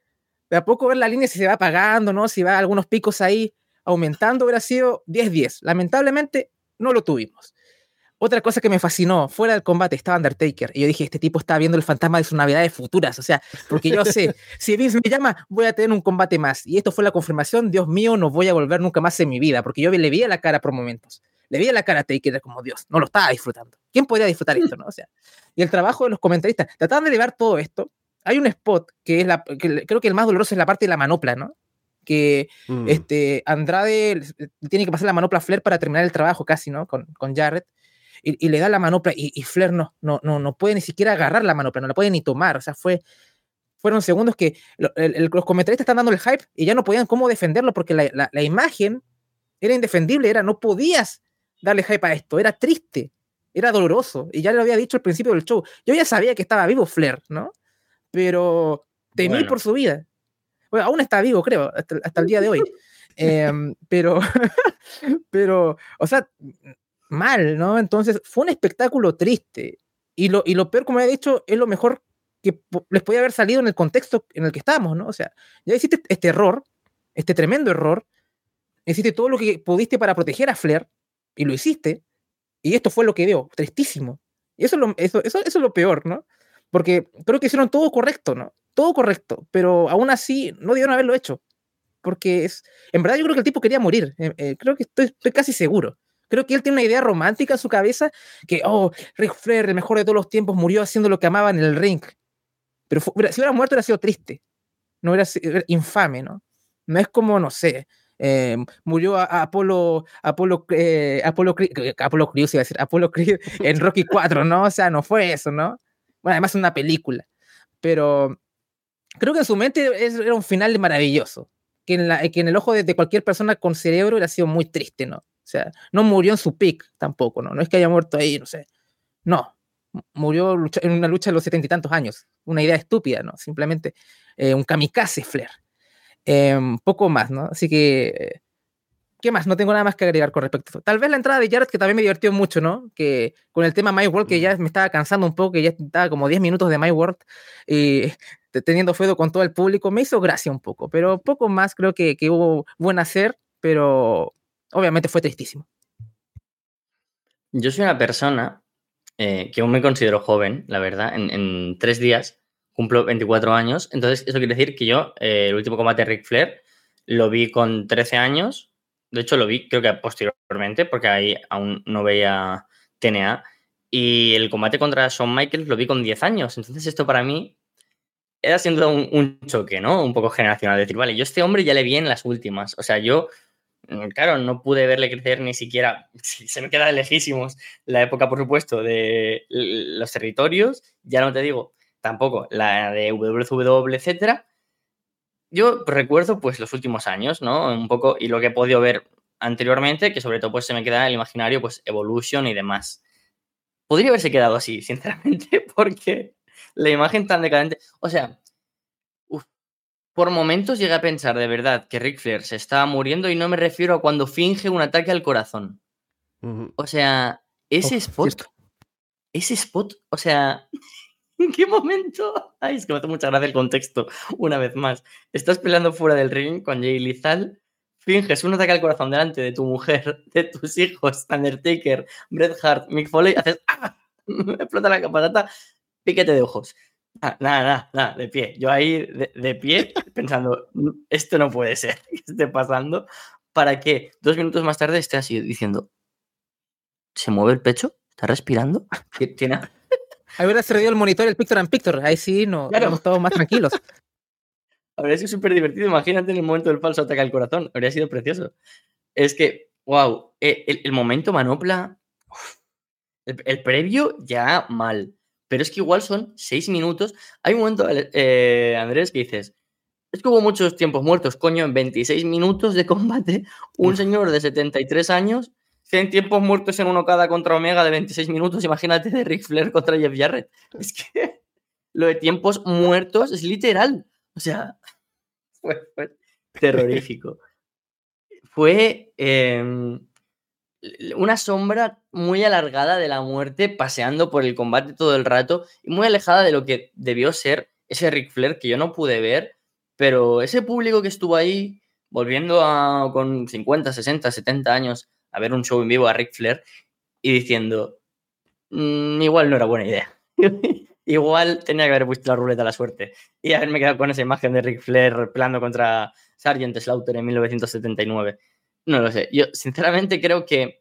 de a poco ver la línea si se va apagando, ¿no? Si va algunos picos ahí aumentando, hubiera sido 10-10. Lamentablemente, no lo tuvimos. Otra cosa que me fascinó, fuera del combate estaba Undertaker. Y yo dije, este tipo está viendo el fantasma de sus navidades futuras. O sea, porque yo sé, si Vince me llama, voy a tener un combate más. Y esto fue la confirmación, Dios mío, no voy a volver nunca más en mi vida. Porque yo le vi a la cara por momentos. Le vi a la cara a Taker como Dios, no lo estaba disfrutando. ¿Quién podría disfrutar esto, no? O sea, y el trabajo de los comentaristas, trataban de elevar todo esto. Hay un spot que es la, que creo que el más doloroso es la parte de la manopla, ¿no? que mm. este, Andrade tiene que pasar la manopla a Flair para terminar el trabajo casi, ¿no? Con, con Jarrett y, le da la manopla y, y, Flair no, no, no, no puede ni siquiera agarrar la manopla, no la puede ni tomar. O sea, fue, fueron segundos que los comentaristas están dando el hype y ya no podían cómo defenderlo porque la, la, imagen era indefendible, era no podías darle hype a esto, era triste, era doloroso y ya lo había dicho al principio del show. Yo ya sabía que estaba vivo Flair, ¿no? Pero temí por su vida. Bueno, aún está vivo, creo, hasta, hasta el día de hoy. Em, pero, pero, o sea, mal, ¿no? Entonces fue un espectáculo triste. Y lo, y lo peor, como he dicho, es lo mejor que les podía haber salido en el contexto en el que estamos, ¿no? O sea, ya hiciste este error, este tremendo error, hiciste todo lo que pudiste para proteger a Flair, y lo hiciste, y esto fue lo que dio, tristísimo. Y eso es lo, eso, eso, es lo peor, ¿no? Porque creo que hicieron todo correcto, ¿no? Todo correcto, pero aún así no debieron haberlo hecho. Porque es, en verdad yo creo que el tipo quería morir, eh, eh, creo que estoy, estoy casi seguro. Creo que él tiene una idea romántica en su cabeza que, oh, Rick Flair, el mejor de todos los tiempos, murió haciendo lo que amaba en el ring. Pero si hubiera muerto hubiera sido triste. No hubiera sido infame, ¿no? No es como, no sé, eh, murió a, Apolo, Apolo, eh, Apolo, Apolo Creed, iba a decir, Apolo Creed en Rocky 4, ¿no? O sea, no fue eso, ¿no? Bueno, además es una película. Pero creo que en su mente era un final maravilloso. Que en, la, que en el ojo de, de cualquier persona con cerebro hubiera sido muy triste, ¿no? O sea, no murió en su pick tampoco, ¿no? No es que haya muerto ahí, no sé. No, murió en una lucha de los setenta y tantos años. Una idea estúpida, ¿no? Simplemente eh, un kamikaze Flair. Eh, poco más, ¿no? Así que, ¿qué más? No tengo nada más que agregar con respecto a eso. Tal vez la entrada de Jared, que también me divirtió mucho, ¿no? Que con el tema My World, que ya me estaba cansando un poco, que ya estaba como 10 minutos de My World, y teniendo feudo con todo el público, me hizo gracia un poco, pero poco más creo que, que hubo buen hacer, pero obviamente fue tristísimo. Yo soy una persona eh, que aún me considero joven, la verdad. En, tres días cumplo 24 años. Entonces, eso quiere decir que yo, eh, el último combate de Ric Flair, lo vi con 13 años. De hecho, lo vi creo que posteriormente, porque ahí aún no veía TNA. Y el combate contra Shawn Michaels lo vi con 10 años. Entonces, esto para mí era siendo un, un choque, ¿no? Un poco generacional. Decir, vale, yo este hombre ya le vi en las últimas. O sea, yo claro, no pude verle crecer ni siquiera, se me queda lejísimos la época, por supuesto, de los territorios, ya no te digo tampoco la de WW, etcétera. Yo recuerdo pues los últimos años, ¿no? Un poco, y lo que he podido ver anteriormente, que sobre todo pues se me queda en el imaginario pues Evolution y demás. Podría haberse quedado así, sinceramente, porque la imagen tan decadente, o sea, por momentos llegué a pensar de verdad que Ric Flair se estaba muriendo y no me refiero a cuando finge un ataque al corazón. O sea, ese spot. Ese spot, o sea, ¿en qué momento? Ay, es que me hace mucha gracia el contexto, una vez más. Estás peleando fuera del ring con Jay Lizal, finges un ataque al corazón delante de tu mujer, de tus hijos, Undertaker, Bret Hart, Mick Foley, haces ¡ah! Me explota la capatata, piquete de ojos. Ah, nada, nada, nada, de pie. Yo ahí de, pie pensando, mm, esto no puede ser que esté pasando, para que dos minutos más tarde esté así diciendo, ¿se mueve el pecho? ¿Está respirando? ¿Tiene... Ahí hubiera servido el monitor el Picture and Picture, ahí sí no, claro. estado más tranquilos. Habría sido súper divertido, imagínate en el momento del falso ataque al corazón, habría sido precioso. Es que, wow, e, el, momento manopla, el previo ya mal pero es que igual son seis minutos. Hay un momento, eh, Andrés, que dices, es que hubo muchos tiempos muertos, coño, en 26 minutos de combate, un señor de 73 años, 100 tiempos muertos en uno cada contra Omega de 26 minutos, imagínate de Ric Flair contra Jeff Jarrett. Es que lo de tiempos muertos es literal. O sea, fue, terrorífico. Fue... Em, una sombra muy alargada de la muerte paseando por el combate todo el rato y muy alejada de lo que debió ser ese Ric Flair que yo no pude ver, pero ese público que estuvo ahí volviendo con 50, 60, 70 años a ver un show en vivo a Ric Flair y diciendo, "Mm, igual no era buena idea. igual tenía que haber puesto la ruleta a la suerte y haberme quedado con esa imagen de Ric Flair peleando contra Sargent Slaughter en 1979. No lo sé. Yo sinceramente creo que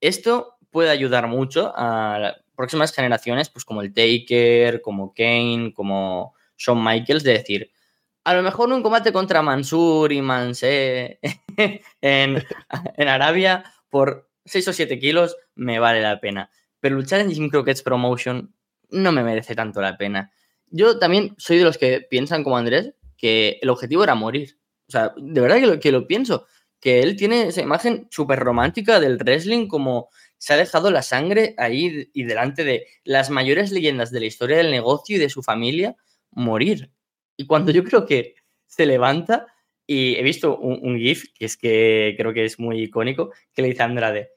esto puede ayudar mucho a las próximas generaciones, pues como el Taker, como Kane, como Shawn Michaels, de decir, a lo mejor un combate contra Mansur y Mansé en, en Arabia por 6 o 7 kilos me vale la pena. Pero luchar en Jim Crockett's Promotion no me merece tanto la pena. Yo también soy de los que piensan como Andrés que el objetivo era morir. O sea, de verdad que lo pienso. Que él tiene esa imagen súper romántica del wrestling como se ha dejado la sangre ahí y delante de las mayores leyendas de la historia del negocio y de su familia morir. Y cuando yo creo que se levanta y he visto un, GIF que es que creo que es muy icónico, que le dice a Andrade,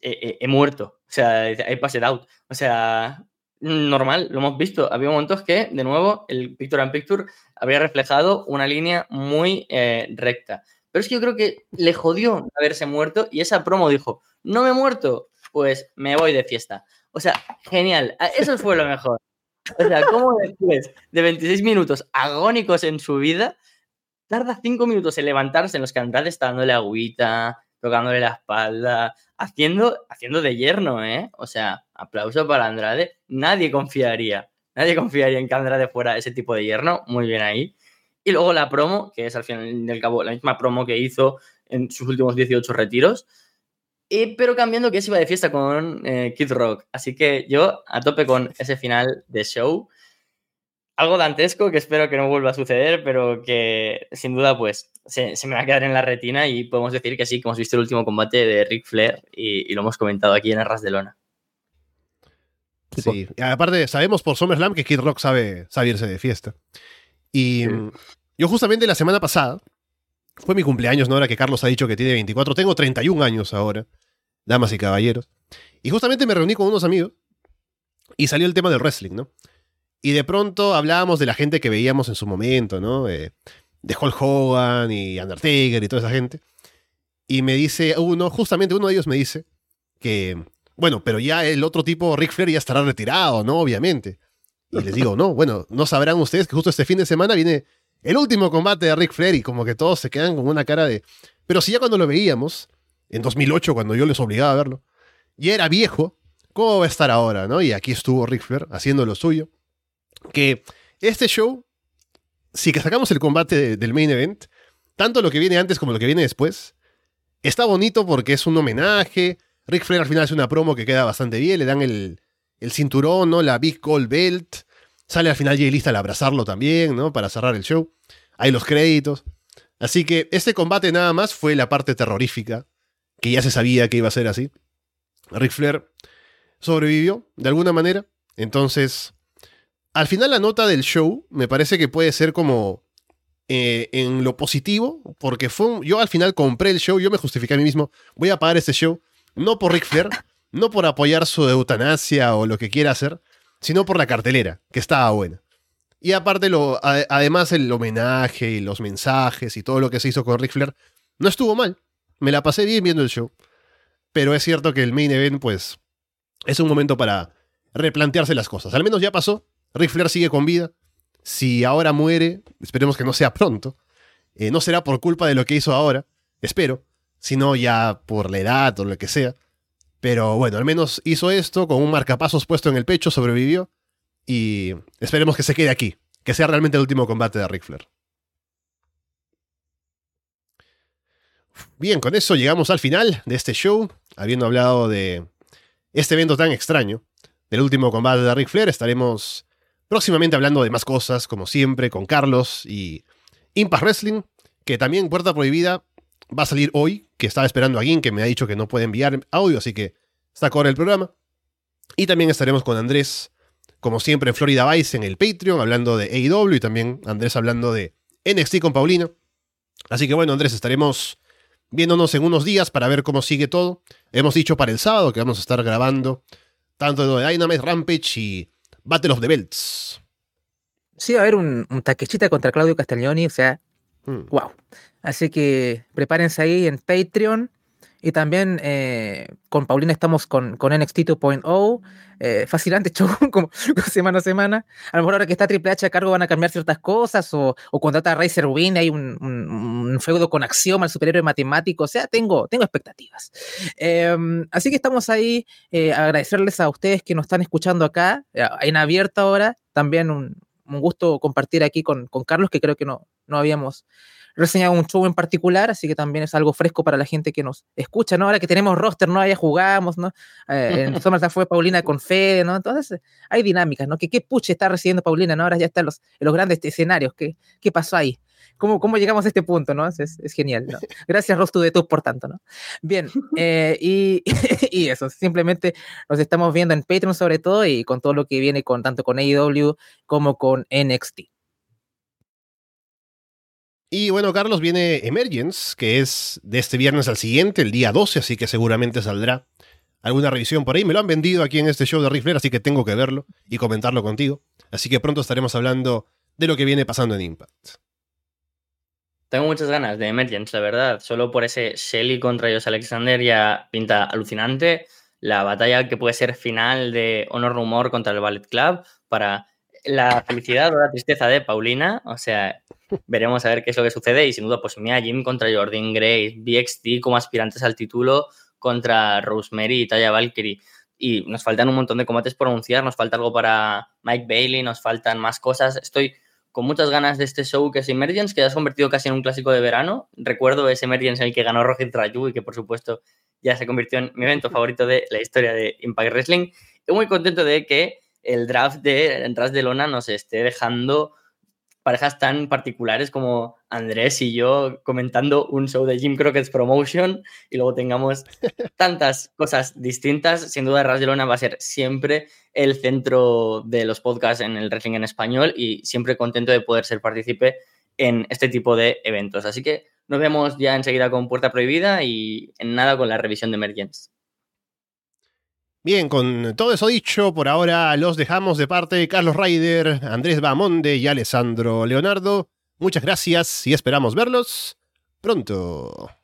he, he- he muerto, o sea, I passed out. O sea, normal, lo hemos visto. Había momentos que, de nuevo, el Picture and Picture habría reflejado una línea muy eh, recta. Pero es que yo creo que le jodió haberse muerto y esa promo dijo, no me he muerto, pues me voy de fiesta. O sea, genial. Eso fue lo mejor. O sea, ¿cómo después de 26 minutos agónicos en su vida, tarda 5 minutos en levantarse en los que Andrade está dándole agüita, tocándole la espalda, haciendo, haciendo de yerno, ¿eh? O sea, aplauso para Andrade. Nadie confiaría, nadie confiaría en que Andrade fuera ese tipo de yerno. Muy bien ahí. Y luego la promo, que es al fin y al cabo la misma promo que hizo en sus últimos 18 retiros. Y, pero cambiando que se iba de fiesta con eh, Kid Rock. Así que yo a tope con ese final de show. Algo dantesco que espero que no vuelva a suceder, pero que sin duda pues se, me va a quedar en la retina y podemos decir que sí, que hemos visto el último combate de Ric Flair y, lo hemos comentado aquí en Arras de Lona. Sí, y aparte sabemos por SummerSlam que Kid Rock sabe, sabe irse de fiesta. Y Sí. mm, yo justamente la semana pasada, fue mi cumpleaños, ¿no? Ahora que Carlos ha dicho que tiene 24, tengo 31 años ahora, damas y caballeros. Y justamente me reuní con unos amigos y salió el tema del wrestling, ¿no? Y de pronto hablábamos de la gente que veíamos en su momento, ¿no? Eh, de Hulk Hogan y Undertaker y toda esa gente. Y me dice uno, justamente uno de ellos me dice que, bueno, pero ya el otro tipo, Ric Flair, ya estará retirado, ¿no? Obviamente. Y les digo, no, bueno, no sabrán ustedes que justo este fin de semana viene el último combate de Ric Flair y como que todos se quedan con una cara de... Pero si ya cuando lo veíamos, en 2008, cuando yo les obligaba a verlo, ya era viejo, ¿cómo va a estar ahora, no? Y aquí estuvo Ric Flair haciendo lo suyo. Que este show, si que sacamos el combate de- del main event, tanto lo que viene antes como lo que viene después, está bonito porque es un homenaje. Ric Flair al final hace una promo que queda bastante bien, le dan el, el cinturón, ¿no? La Big Gold Belt. Sale al final Jay Lista al abrazarlo también, ¿no? Para cerrar el show. Hay los créditos. Así que este combate nada más fue la parte terrorífica, que ya se sabía que iba a ser así. Ric Flair sobrevivió de alguna manera. Entonces, al final la nota del show me parece que puede ser como eh, en lo positivo, porque fue un- yo al final compré el show, yo me justifiqué a mí mismo, voy a pagar este show, no por Ric Flair, no por apoyar su eutanasia o lo que quiera hacer, sino por la cartelera, que estaba buena. Y aparte, lo, además, el homenaje y los mensajes y todo lo que se hizo con Ric Flair no estuvo mal. Me la pasé bien viendo el show. Pero es cierto que el main event, pues, es un momento para replantearse las cosas. Al menos ya pasó. Ric Flair sigue con vida. Si ahora muere, esperemos que no sea pronto. eh, no será por culpa de lo que hizo ahora, espero, sino ya por la edad o lo que sea. Pero bueno, al menos hizo esto con un marcapasos puesto en el pecho, sobrevivió. Y esperemos que se quede aquí, que sea realmente el último combate de Ric Flair. Bien, con eso llegamos al final de este show, habiendo hablado de este evento tan extraño, del último combate de Ric Flair. Estaremos próximamente hablando de más cosas, como siempre, con Carlos y Impact Wrestling, que también Puerta Prohibida va a salir hoy, que estaba esperando a Gin, que me ha dicho que no puede enviar audio, así que está con el programa. Y también estaremos con Andrés, como siempre, en Florida Vice, en el Patreon, hablando de AEW y también Andrés hablando de NXT con Paulina. Así que bueno, Andrés, estaremos viéndonos en unos días para ver cómo sigue todo. Hemos dicho para el sábado que vamos a estar grabando tanto de Dynamite Rampage y Battle of the Belts. Sí, va a haber un, un Takeshita contra Claudio Castaglioni, o sea, wow. Así que prepárense ahí en Patreon. Y también eh, con Paulina estamos con, con NXT 2.0, eh, fascinante show como, semana a semana. A lo mejor ahora que está Triple H a cargo van a cambiar ciertas cosas o, o contrata a Razer Win, hay un, un, feudo con Axioma, el superhéroe matemático, o sea, tengo, tengo expectativas. Em, así que estamos ahí, eh, agradecerles a ustedes que nos están escuchando acá, eh, en abierto ahora, también un, un gusto compartir aquí con, con Carlos, que creo que no, no habíamos reseñado un show en particular, así que también es algo fresco para la gente que nos escucha, ¿no? Ahora que tenemos roster, ¿no? Ya jugamos, ¿no? Eh, en SummerSlam fue Paulina con Fede, ¿no? Entonces hay dinámicas, ¿no? ¿Qué, qué puche está recibiendo Paulina, ¿no? Ahora ya está en los, en los grandes escenarios, ¿qué, qué pasó ahí? ¿Cómo, ¿Cómo, llegamos a este punto, no? Es, es genial, ¿no? Gracias, Rostu de tú, por tanto, ¿no? Bien, eh, y, y, eso, simplemente nos estamos viendo en Patreon sobre todo y con todo lo que viene con tanto con AEW como con NXT. Y bueno, Carlos, viene Emergence, que es de este viernes al siguiente, el día 12, así que seguramente saldrá alguna revisión por ahí. Me lo han vendido aquí en este show de Rifler, así que tengo que verlo y comentarlo contigo. Así que pronto estaremos hablando de lo que viene pasando en Impact. Tengo muchas ganas de Emergence, la verdad. Solo por ese Shelly contra Josh Alexander ya pinta alucinante. La batalla que puede ser final de Honor Rumor contra el Ballet Club para la felicidad o la tristeza de Paulina. O sea, veremos a ver qué es lo que sucede. Y sin duda, pues Mia Jim contra Jordan Grace, BXT como aspirantes al título contra Rosemary y Taya Valkyrie. Y nos faltan un montón de combates por anunciar, nos falta algo para Mike Bailey, nos faltan más cosas. Estoy con muchas ganas de este show que es Emergence, que ya se ha convertido casi en un clásico de verano. Recuerdo ese Emergence en el que ganó Rohit Raju y que por supuesto ya se convirtió en mi evento favorito de la historia de Impact Wrestling. Estoy muy contento de que el draft de Ras de Lona nos esté dejando parejas tan particulares como Andrés y yo comentando un show de Jim Crockett's Promotion y luego tengamos tantas cosas distintas. Sin duda, Ras de Lona va a ser siempre el centro de los podcasts en el wrestling en español y siempre contento de poder ser partícipe en este tipo de eventos. Así que nos vemos ya enseguida con Puerta Prohibida y en nada con la revisión de Emergence. Bien, con todo eso dicho, por ahora los dejamos de parte de Carlos Ryder, Andrés Bamonde y Alessandro Leonardo. Muchas gracias y esperamos verlos pronto.